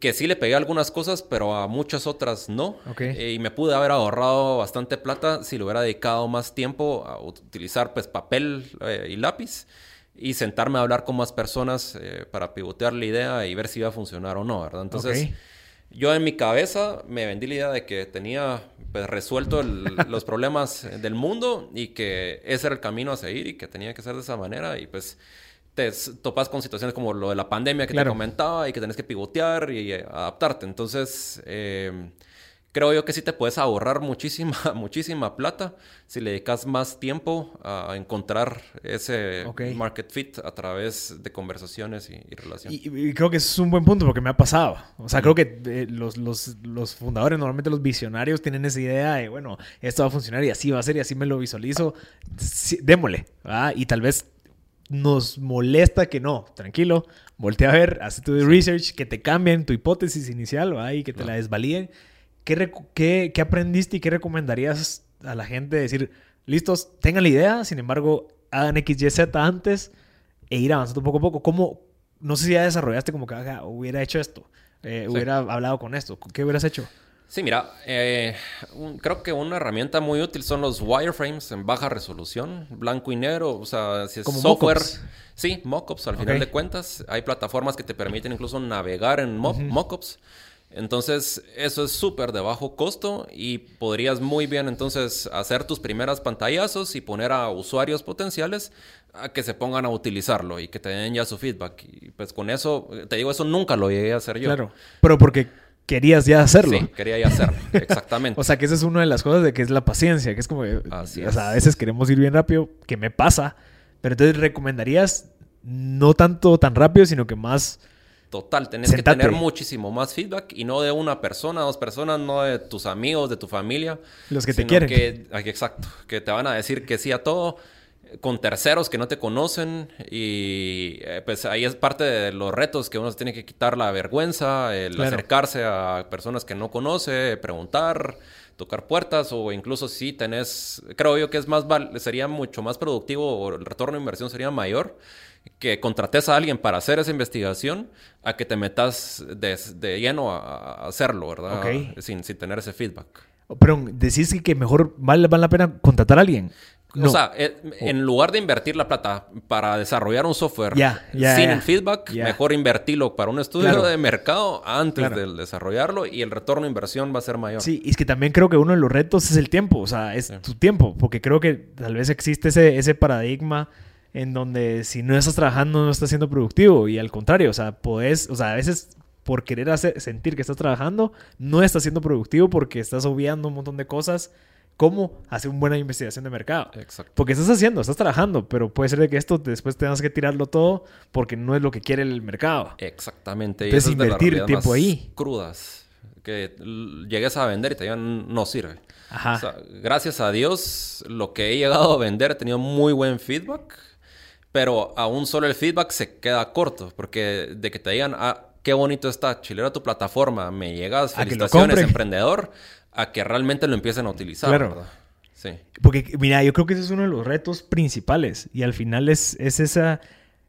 Que sí le pegué algunas cosas, pero a muchas otras no. Eh, y me pude haber ahorrado bastante plata si lo hubiera dedicado más tiempo a utilizar pues papel y lápiz y sentarme a hablar con más personas eh, para pivotear la idea y ver si iba a funcionar o no, ¿verdad? Entonces, yo en mi cabeza me vendí la idea de que tenía pues, resuelto los problemas del mundo y que ese era el camino a seguir y que tenía que ser de esa manera y pues te topas con situaciones como lo de la pandemia que te comentaba y que tenés que pivotear y eh, adaptarte. Entonces, eh, creo yo que sí te puedes ahorrar muchísima, muchísima plata si le dedicas más tiempo a encontrar ese market fit a través de conversaciones y, relaciones. Y, creo que es un buen punto porque me ha pasado. O sea, creo que eh, los, los, los, fundadores, normalmente los visionarios, tienen esa idea de, bueno, esto va a funcionar y así va a ser y así me lo visualizo. démosle. Y tal vez nos molesta que no. Tranquilo, voltea a ver, haz tu research, que te cambien tu hipótesis inicial y que te la desvaliden ¿qué, aprendiste y qué recomendarías a la gente? Decir, listos, tengan la idea, sin embargo, hagan X, Y, Z antes e ir avanzando poco a poco. ¿Cómo, no sé si ya desarrollaste como que hubiera hecho esto, eh, hubiera hablado con esto, ¿qué hubieras hecho? Sí, mira, eh, creo que una herramienta muy útil son los wireframes en baja resolución, blanco y negro, o sea, si es software. Sí, mockups al final de cuentas. Hay plataformas que te permiten incluso navegar en mockups Entonces, eso es súper de bajo costo y podrías muy bien entonces hacer tus primeras pantallazos y poner a usuarios potenciales a que se pongan a utilizarlo y que te den ya su feedback. Y pues con eso, te digo, eso nunca lo llegué a hacer yo. Claro, pero porque querías ya hacerlo. Sí, quería ya hacerlo, exactamente. o sea, que esa es una de las cosas de que es la paciencia, que es como, Así o es. sea, a veces queremos ir bien rápido, que me pasa, pero entonces recomendarías no tanto tan rápido, sino que más... Total, tenés Sentate. que tener muchísimo más feedback y no de una persona, dos personas, no de tus amigos, de tu familia. Los que te quieren. que- exacto, que te van a decir que sí a todo con terceros que no te conocen y eh, pues ahí es parte de los retos que uno se tiene que quitar la vergüenza, el Claro. acercarse a personas que no conoce, preguntar, tocar puertas o incluso si tenés, creo yo que es más val- sería mucho más productivo o el retorno de inversión sería mayor que contrates a alguien para hacer esa investigación a que te metas de, de lleno a, a hacerlo, ¿verdad? Sin, sin tener ese feedback. Pero decís que- mejor vale, vale la pena contratar a alguien. No. O sea, eh, en lugar de invertir la plata para desarrollar un software sin feedback, mejor invertirlo para un estudio Claro. de mercado antes Claro. de desarrollarlo y el retorno de inversión va a ser mayor. Sí, y es que también creo que uno de los retos es el tiempo, o sea, es tu tiempo, porque creo que tal vez existe ese, ese paradigma en donde si no estás trabajando no estás siendo productivo y al contrario, o sea, podés, o sea, a veces por querer hacer, sentir que estás trabajando no estás siendo productivo porque estás obviando un montón de cosas como hacer una buena investigación de mercado. Exacto. Porque estás haciendo, estás trabajando, pero puede ser de que esto después tengas que tirarlo todo porque no es lo que quiere el mercado. Exactamente. Y Entonces, esa es de invertir tiempo ahí. Crudas. Que llegues a vender y te digan no sirve. Ajá. O sea, gracias a Dios, lo que he llegado a vender he tenido muy buen feedback, pero aún solo el feedback se queda corto, porque de que te digan, ah, qué bonito está, chilera tu plataforma, me llegas, A felicitaciones, compren. emprendedor, a que realmente lo empiecen a utilizar, Claro. ¿verdad? Sí. Porque, mira, yo creo que ese es uno de los retos principales. Y al final es, es esa.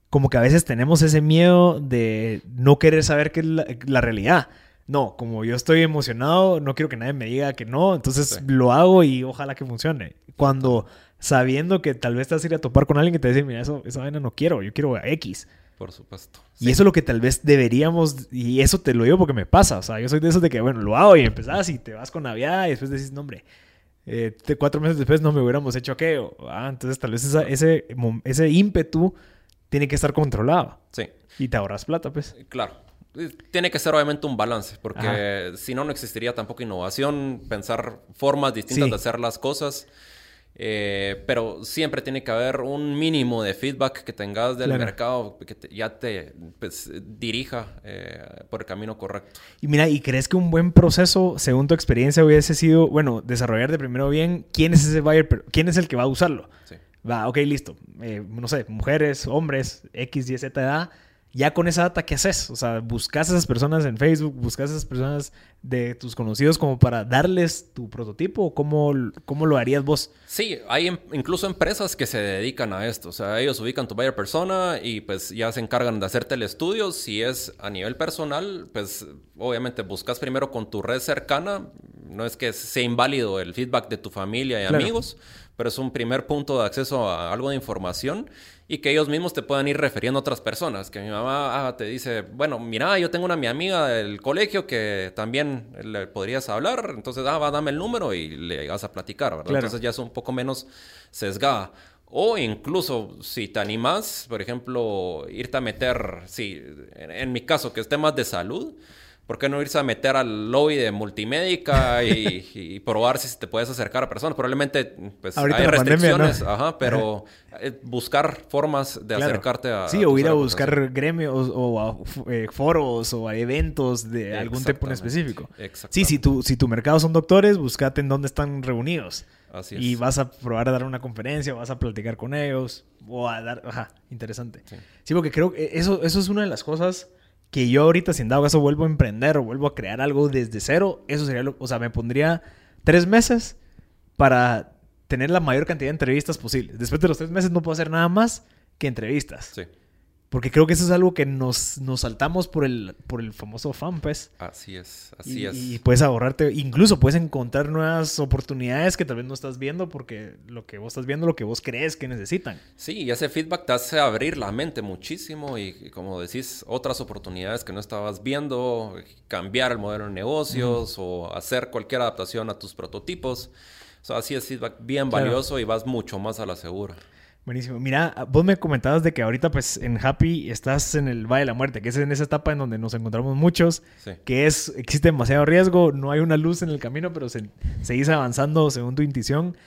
Como que a veces tenemos ese miedo de no querer saber qué es la, la realidad. No, como yo estoy emocionado, no quiero que nadie me diga que no, entonces Sí. lo hago y ojalá que funcione. Cuando sabiendo que tal vez te vas a ir a topar con alguien que te dice, mira, eso, esa vaina no quiero, yo quiero X. Por supuesto. Y eso es lo que tal vez deberíamos, y eso te lo digo porque me pasa, o sea, yo soy de esos de que, bueno, lo hago y empezás y te vas con Navidad y después decís, no, hombre, eh, cuatro meses después no me hubiéramos hecho aquello. Ah, entonces tal vez esa- ese, ese ímpetu tiene que estar controlado Sí. y te ahorras plata, pues. Claro. Eh, Tiene que ser obviamente un balance, porque si no, no existiría tampoco innovación, pensar formas distintas Sí. de hacer las cosas. Eh, pero siempre tiene que haber un mínimo de feedback que tengas del Claro. mercado que te- ya te pues, dirija eh, por el camino correcto. Y mira, ¿y crees que un buen proceso, según tu experiencia, hubiese sido, bueno, desarrollar de primero bien quién es ese buyer, pero quién es el que va a usarlo? Sí. Va, ok, listo. Eh, no sé, mujeres, hombres, X, Y, Z edad. Ya con esa data, ¿qué haces? O sea, buscas a esas personas en Facebook, buscas a esas personas de tus conocidos como para darles tu prototipo cómo, cómo lo harías vos. Sí, hay em- incluso empresas que se dedican a esto. O sea, ellos ubican tu buyer persona y pues ya se encargan de hacerte el estudio. Si es a nivel personal, pues obviamente buscas primero con tu red cercana. No es que sea inválido el feedback de tu familia y Claro. amigos, pero es un primer punto de acceso a algo de información y que ellos mismos te puedan ir refiriendo a otras personas. Que mi mamá ah, te dice, bueno, mira, yo tengo una mi amiga del colegio que también le podrías hablar, entonces, ah, va, dame el número y le vas a platicar, ¿verdad? Claro. Entonces ya es un poco menos sesgada. O incluso si te animas, por ejemplo, irte a meter, sí, en, en mi caso, que es temas de salud, ¿por qué no irse a meter al lobby de multimédica y, y probar si te puedes acercar a personas? Probablemente pues, Ahorita hay pandemia, restricciones, ¿no? ajá, pero eh, buscar formas de Claro. acercarte a... Sí, a o ir a buscar gremios o a eh, foros o a eventos de algún tipo en específico. Sí, si tu, si tu mercado son doctores, buscate en dónde están reunidos. Así es. Y vas a probar a dar una conferencia, vas a platicar con ellos, o a dar... Ajá, interesante. Sí. Sí, porque creo que eso, eso es una de las cosas que yo ahorita, si en dado caso vuelvo a emprender o vuelvo a crear algo desde cero, eso sería lo... O sea, me pondría tres meses para tener la mayor cantidad de entrevistas posibles. Después de los tres meses no puedo hacer nada más que entrevistas. Sí. Porque creo que eso es algo que nos, nos saltamos por el, por el famoso fan, pues. Así es, así y, es. Y puedes ahorrarte, incluso puedes encontrar nuevas oportunidades que tal vez no estás viendo porque lo que vos estás viendo, lo que vos crees que necesitan. Sí, y ese feedback te hace abrir la mente muchísimo y, y como decís, otras oportunidades que no estabas viendo, cambiar el modelo de negocios o hacer cualquier adaptación a tus prototipos. O sea, así es feedback bien Claro. valioso y vas mucho más a la segura. Buenísimo. Mira, vos me comentabas de que ahorita pues en Happy estás en el Valle de la Muerte, que es en esa etapa en donde nos encontramos muchos, Sí. que es, existe demasiado riesgo, no hay una luz en el camino, pero se, seguís avanzando según tu intuición.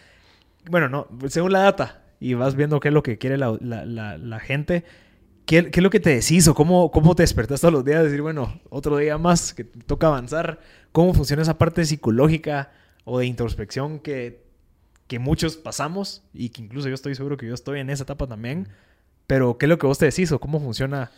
Bueno, no, según la data, y vas viendo qué es lo que quiere la, la- la- la gente. ¿Qué, qué es lo que te decís o cómo, cómo te despertas todos los días? Decir, bueno, otro día más que toca avanzar. ¿Cómo funciona esa parte psicológica o de introspección que, que muchos pasamos y que incluso yo estoy seguro que yo estoy en esa etapa también? Pero, ¿qué es lo que vos te decís o cómo funciona?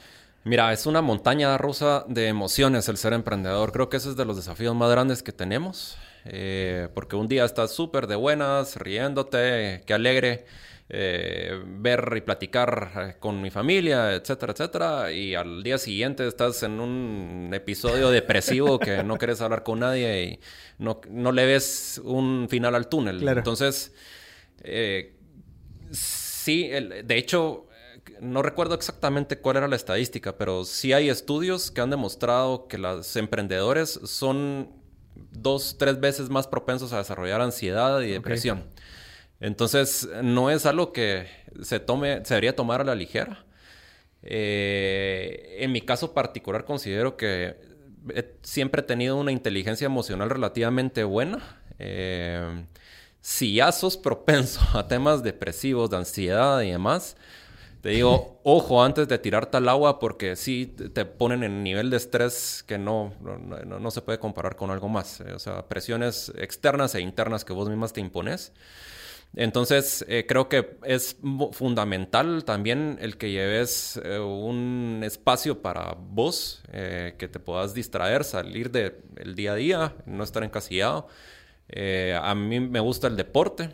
Mira, es una montaña rusa de emociones el ser emprendedor. Creo que ese es de los desafíos más grandes que tenemos. eh, porque un día estás súper de buenas, riéndote, qué alegre eh, ver y platicar eh, con mi familia, etcétera, etcétera. Y al día siguiente estás en un episodio depresivo que no quieres hablar con nadie y no, no le ves un final al túnel. Claro. Entonces, eh, Sí, el- de hecho, no recuerdo exactamente cuál era la estadística, pero sí hay estudios que han demostrado que los emprendedores son dos, tres veces más propensos a desarrollar ansiedad y depresión. Entonces, no es algo que se tome, se debería tomar a la ligera. Eh, en mi caso particular considero que he siempre he tenido una inteligencia emocional relativamente buena. Eh, si ya sos propenso a temas depresivos, de ansiedad y demás, te digo, ojo antes de tirarte al agua porque sí te- ponen en nivel de estrés que no, no, no- se puede comparar con algo más. O sea, presiones externas e internas que vos mismas te impones. Entonces, eh, creo que es fundamental también el que lleves eh, un espacio para vos, eh, que te puedas distraer, salir del día a día, no estar encasillado. A mí me gusta el deporte.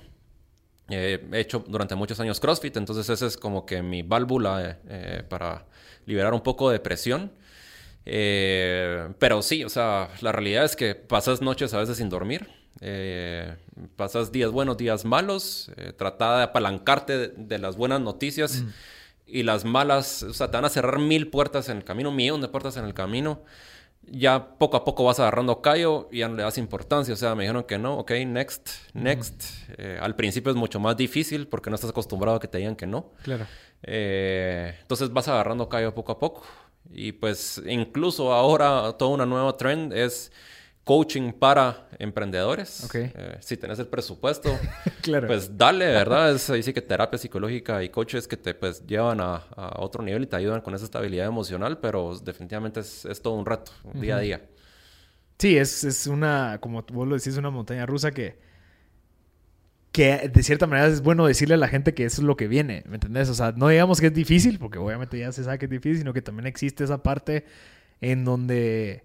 He hecho durante muchos años CrossFit, entonces esa es como que mi válvula para liberar un poco de presión. Pero sí, o sea, la realidad es que pasas noches a veces sin dormir. Eh, pasas días buenos, días malos. Eh, trata de apalancarte de, de las buenas noticias y las malas. O sea, te van a cerrar mil puertas en el camino, un millón de puertas en el camino. Ya poco a poco vas agarrando callo y ya no le das importancia. O sea, me dijeron que no, ok, next, next. Eh, al principio es mucho más difícil porque no estás acostumbrado a que te digan que no. Claro. Eh, entonces vas agarrando callo poco a poco. Y pues incluso ahora toda una nueva trend es coaching para emprendedores. Ok. Eh, si tenés el presupuesto, Claro. pues dale, ¿verdad? Es ahí sí que terapia psicológica y coaches que te pues llevan a, a otro nivel y te ayudan con esa estabilidad emocional, pero definitivamente es, es todo un reto, día a día. Sí, es, es una, como vos lo decís, una montaña rusa que, que de cierta manera es bueno decirle a la gente que eso es lo que viene, ¿me entendés? O sea, no digamos que es difícil, porque obviamente ya se sabe que es difícil, sino que también existe esa parte en donde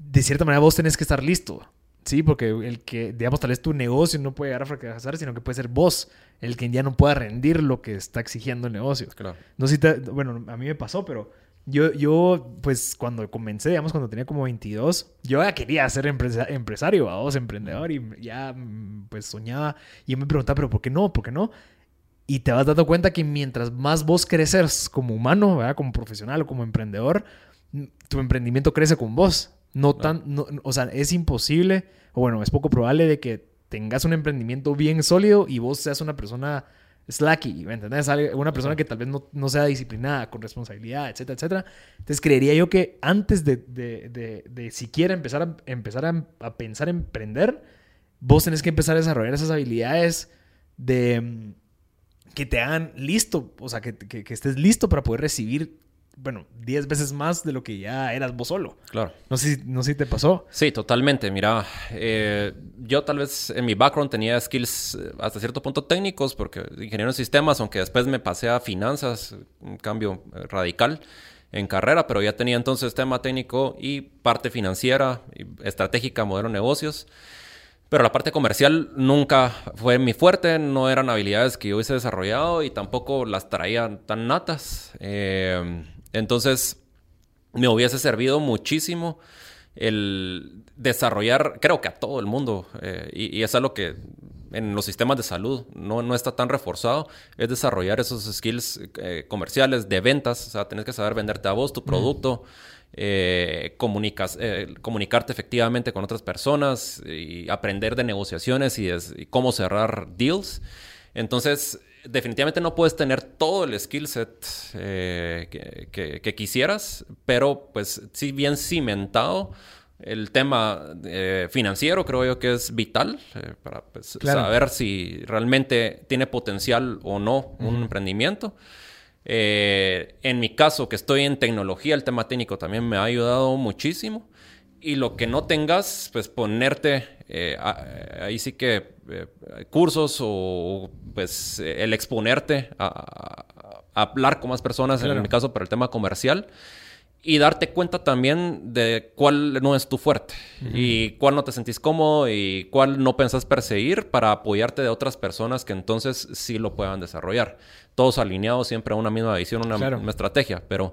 de cierta manera vos tenés que estar listo, ¿sí? Porque el que, digamos, tal vez tu negocio no puede llegar a fracasar, sino que puede ser vos el que ya no pueda rendir lo que está exigiendo el negocio. Claro. No sé si te- bueno, a mí me pasó, pero yo, yo, pues cuando comencé, digamos, cuando tenía como 22, yo ya quería ser empresa- empresario, vos, emprendedor, y ya, pues soñaba. Y yo me preguntaba, ¿pero por qué no? ¿Por qué no? Y te vas dando cuenta que mientras más vos creces como humano, ¿verdad? como profesional o como emprendedor, tu emprendimiento crece con vos. No tan, no- o sea, es imposible, o bueno, es poco probable de que tengas un emprendimiento bien sólido y vos seas una persona slacky, ¿me entendés? Una persona que tal vez no, no sea disciplinada, con responsabilidad, etcétera, etcétera. Entonces creería yo que antes de, de, de, de siquiera empezar, a, empezar a, a pensar en emprender, vos tenés que empezar a desarrollar esas habilidades de mm, que te hagan listo, o sea, que, que, que estés listo para poder recibir, bueno, 10 veces más de lo que ya eras vos solo. Claro. No sé, no sé si te pasó. Sí, totalmente. Mira, eh, yo tal vez en mi background tenía skills eh, hasta cierto punto técnicos, porque ingeniero en sistemas, aunque después me pasé a finanzas, un cambio eh, radical en carrera, pero ya tenía entonces tema técnico y parte financiera, y estratégica, modelo de negocios. Pero la parte comercial nunca fue mi fuerte, no eran habilidades que yo hubiese desarrollado y tampoco las traía tan natas. Eh, entonces, me hubiese servido muchísimo el desarrollar, creo que a todo el mundo, eh, y, es algo que en los sistemas de salud no, no está tan reforzado, es desarrollar esos skills eh, comerciales de ventas, o sea, tenés que saber venderte a vos tu producto, eh, comunicas, comunicarte efectivamente con otras personas y aprender de negociaciones y, y cómo cerrar deals. Entonces, definitivamente no puedes tener todo el skill set eh, que, quisieras, pero pues sí bien cimentado. El tema eh, financiero creo yo que es vital eh, para pues, saber si realmente tiene potencial o no un emprendimiento. en mi caso, que estoy en tecnología, el tema técnico también me ha ayudado muchísimo. Y lo que no tengas, pues ponerte ahí sí que cursos o pues el exponerte a, hablar con más personas, en mi caso, para el tema comercial, y darte cuenta también de cuál no es tu fuerte y cuál no te sentís cómodo y cuál no pensás perseguir para apoyarte de otras personas que entonces sí lo puedan desarrollar. Todos alineados siempre a una misma visión, una misma estrategia, pero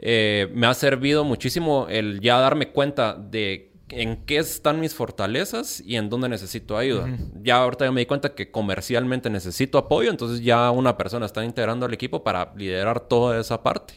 eh, me ha servido muchísimo el ya darme cuenta de en qué están mis fortalezas y en dónde necesito ayuda. Ya ahorita ya me di cuenta que comercialmente necesito apoyo, entonces ya una persona está integrando al equipo para liderar toda esa parte.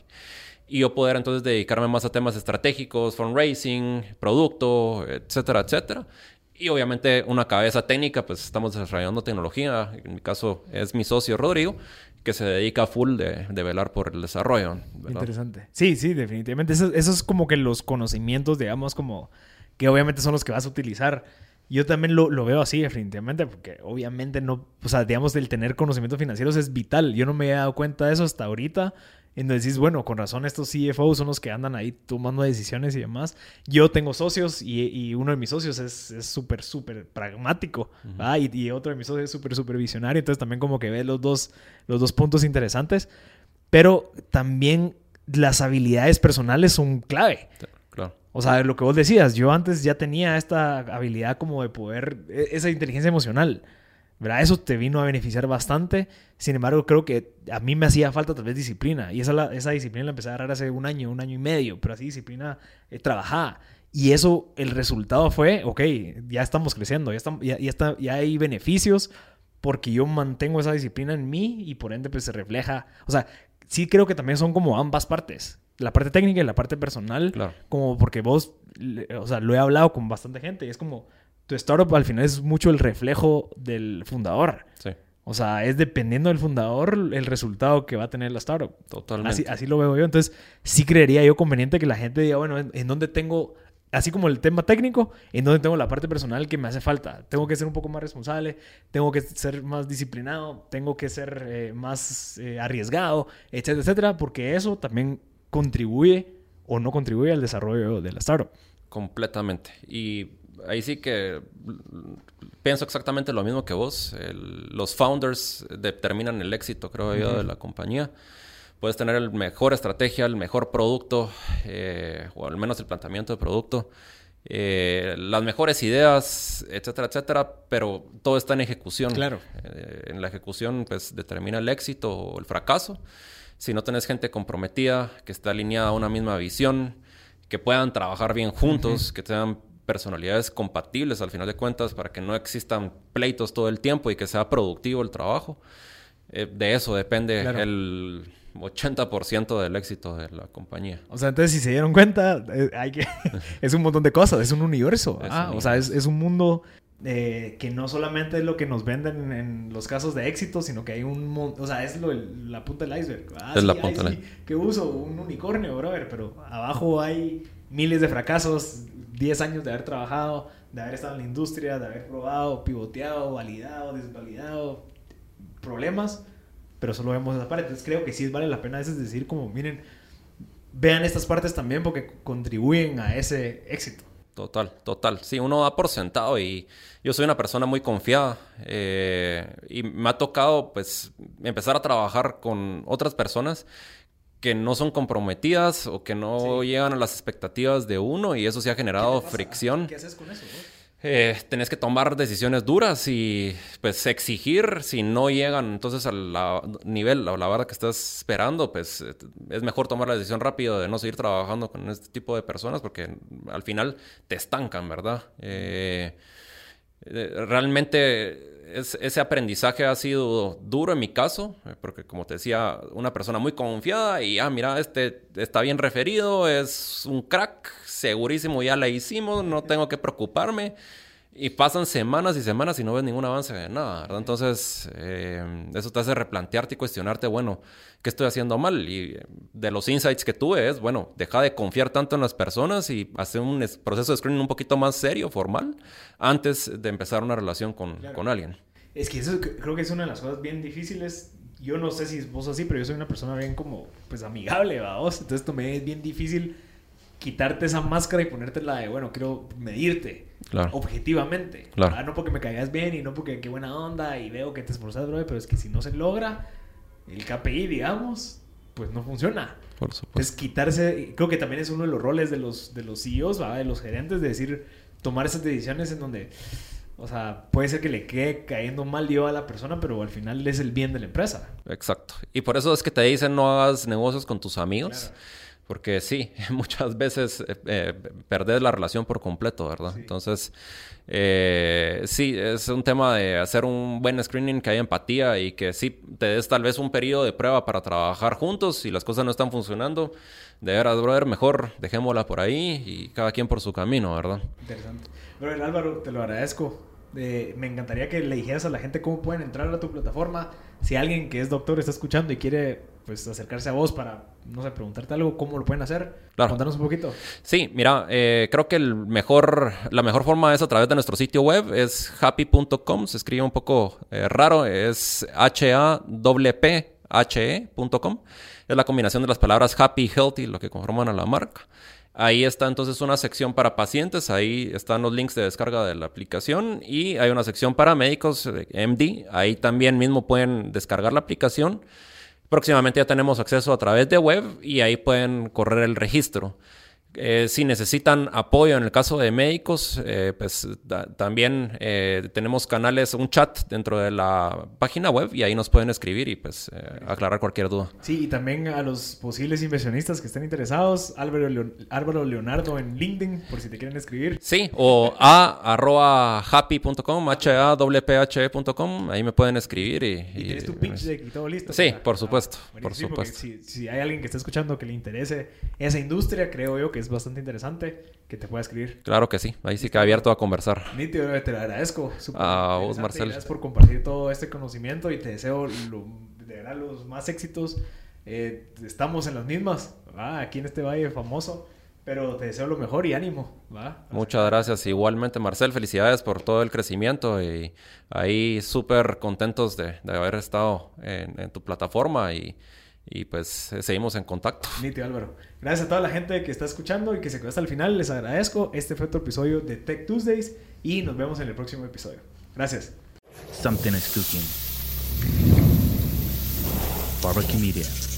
Y yo poder entonces dedicarme más a temas estratégicos, fundraising, producto, etcétera, etcétera. Y obviamente una cabeza técnica, pues estamos desarrollando tecnología. En mi caso es mi socio Rodrigo, que se dedica full de, de velar por el desarrollo. Interesante. Sí, sí, definitivamente. Eso, eso es como que los conocimientos, digamos, como que obviamente son los que vas a utilizar. Yo también lo, lo, veo así, definitivamente, porque obviamente no, o sea, digamos, el tener conocimientos financieros es vital. Yo no me he dado cuenta de eso hasta ahorita. En donde decís, bueno, con razón estos CFOs son los que andan ahí tomando decisiones y demás. Yo tengo socios y, y uno de mis socios es súper, súper pragmático. y, y, otro de mis socios es súper, súper visionario. Entonces también como que ve los dos, los dos puntos interesantes. Pero también las habilidades personales son clave. O sea, lo que vos decías, yo antes ya tenía esta habilidad como de poder, e, esa inteligencia emocional, ¿verdad? Eso te vino a beneficiar bastante. Sin embargo, creo que a mí me hacía falta tal vez disciplina. Y esa, esa disciplina la empecé a agarrar hace un año, un año y medio, pero así disciplina eh, trabajada. Y eso, el resultado fue, ok, ya estamos creciendo, ya, estamos, ya, está, ya hay beneficios porque yo mantengo esa disciplina en mí y por ende pues se refleja. O sea, sí creo que también son como ambas partes la parte técnica y la parte personal. Claro. Como porque vos, o sea, lo he hablado con bastante gente y es como, tu startup al final es mucho el reflejo del fundador. Sí. O sea, es dependiendo del fundador el resultado que va a tener la startup. Totalmente. Así, lo veo yo. Entonces, sí creería yo conveniente que la gente diga, bueno, ¿en, dónde tengo, así como el tema técnico, en dónde tengo la parte personal que me hace falta? Tengo que ser un poco más responsable, tengo que ser más disciplinado, tengo que ser eh, más eh, arriesgado, etcétera, etcétera, porque eso también contribuye o no contribuye al desarrollo de la startup. Completamente. Y ahí sí que pienso exactamente lo mismo que vos. los founders determinan el éxito, creo yo, de la compañía. Puedes tener el mejor estrategia, el mejor producto, eh, o al menos el planteamiento de producto, eh, las mejores ideas, etcétera, etcétera, pero todo está en ejecución. Claro. Eh, en la ejecución, pues determina el éxito o el fracaso si no tenés gente comprometida, que está alineada a una misma visión, que puedan trabajar bien juntos, que tengan personalidades compatibles al final de cuentas para que no existan pleitos todo el tiempo y que sea productivo el trabajo. Eh, de eso depende el 80% del éxito de la compañía. O sea, entonces si se dieron cuenta, eh, hay que... es un montón de cosas, es un universo. ah, o sea, es, es, un mundo eh, que no solamente es lo que nos venden en los casos de éxito, sino que hay un o sea, es lo, la punta del iceberg. Ah, es la punta del iceberg. que uso un unicornio, brother, pero abajo hay miles de fracasos, 10 años de haber trabajado, de haber estado en la industria, de haber probado, pivoteado, validado, desvalidado, problemas, pero solo vemos esa parte. Entonces creo que sí vale la pena a veces decir como, miren, vean estas partes también porque contribuyen a ese éxito. Total, total. Sí, uno da por sentado y yo soy una persona muy confiada eh, y me ha tocado pues empezar a trabajar con otras personas que no son comprometidas o que no llegan a las expectativas de uno y eso sí ha generado fricción. ¿Qué haces con eso? eh, tenés que tomar decisiones duras y pues exigir si no llegan entonces al nivel o la barra que estás esperando, pues eh, es mejor tomar la decisión rápido de no seguir trabajando con este tipo de personas porque al final te estancan, ¿verdad? Eh, realmente ese aprendizaje ha sido duro en mi caso, porque como te decía, una persona muy confiada y, ah, mira, este está bien referido, es un crack, segurísimo ya la hicimos, no tengo que preocuparme. Y pasan semanas y semanas y no ves ningún avance de nada, ¿verdad? Entonces, eh, eso te hace replantearte y cuestionarte, bueno, ¿qué estoy haciendo mal? Y de los insights que tuve es, bueno, deja de confiar tanto en las personas y hacer un proceso de screening un poquito más serio, formal, antes de empezar una relación con, con alguien. Es que eso creo que es una de las cosas bien difíciles yo no sé si vos así, pero yo soy una persona bien como, pues amigable, vos. Entonces, esto me es bien difícil quitarte esa máscara y ponerte la de, bueno, quiero medirte objetivamente. Claro. Ah, no porque me caigas bien y no porque qué buena onda y veo que te esforzas, bro, pero es que si no se logra el KPI, digamos, pues no funciona. Por supuesto. Es quitarse, creo que también es uno de los roles de los, de los CEOs, ¿va? de los gerentes, de decir, tomar esas decisiones en donde, o sea, puede ser que le quede cayendo mal yo a la persona, pero al final es el bien de la empresa. Exacto. Y por eso es que te dicen no hagas negocios con tus amigos. Porque sí, muchas veces eh, eh, la relación por completo, ¿verdad? Entonces, eh, sí, es un tema de hacer un buen screening, que haya empatía y que sí te des tal vez un periodo de prueba para trabajar juntos. Si las cosas no están funcionando, de veras, brother, mejor dejémosla por ahí y cada quien por su camino, ¿verdad? Interesante. Brother Álvaro, te lo agradezco. me encantaría que le dijeras a la gente cómo pueden entrar a tu plataforma. Si alguien que es doctor está escuchando y quiere pues acercarse a vos para, no sé, preguntarte algo, ¿cómo lo pueden hacer? Claro. Contanos un poquito. Sí, mira, eh, creo que el mejor, la mejor forma es a través de nuestro sitio web, es happy.com, se escribe un poco eh, raro, es H-A-P-H-E.com. Es la combinación de las palabras happy, healthy, lo que conforman a la marca. Ahí está entonces una sección para pacientes, ahí están los links de descarga de la aplicación y hay una sección para médicos, eh, MD, ahí también mismo pueden descargar la aplicación Próximamente ya tenemos acceso a través de web y ahí pueden correr el registro. Eh, si necesitan apoyo en el caso de médicos, eh, pues también eh, tenemos canales, un chat dentro de la página web y ahí nos pueden escribir y pues aclarar cualquier duda. Sí, y también a los posibles inversionistas que estén interesados, Álvaro, Leonardo en LinkedIn, por si te quieren escribir. Sí, o a arroba happy.com, h a p e ahí me pueden escribir y... Y, tienes tu pitch deck y todo listo. Sí, por supuesto, por supuesto. Si, si hay alguien que está escuchando que le interese esa industria, creo yo que es bastante interesante que te pueda escribir. Claro que sí, ahí sí que abierto a conversar. Nítido, te lo agradezco. A vos, Marcel. Gracias por compartir todo este conocimiento y te deseo de verdad los más éxitos. Eh, estamos en las mismas, aquí en este valle famoso. Pero te deseo lo mejor y ánimo. Muchas gracias. Igualmente, Marcel, felicidades por todo el crecimiento y ahí súper contentos de, haber estado en tu plataforma y, y pues eh, seguimos en contacto. Nítido, Álvaro. Gracias a toda la gente que está escuchando y que se quedó hasta el final. Les agradezco. Este fue otro episodio de Tech Tuesdays y nos vemos en el próximo episodio. Gracias. Something is cooking. Barbecue Media.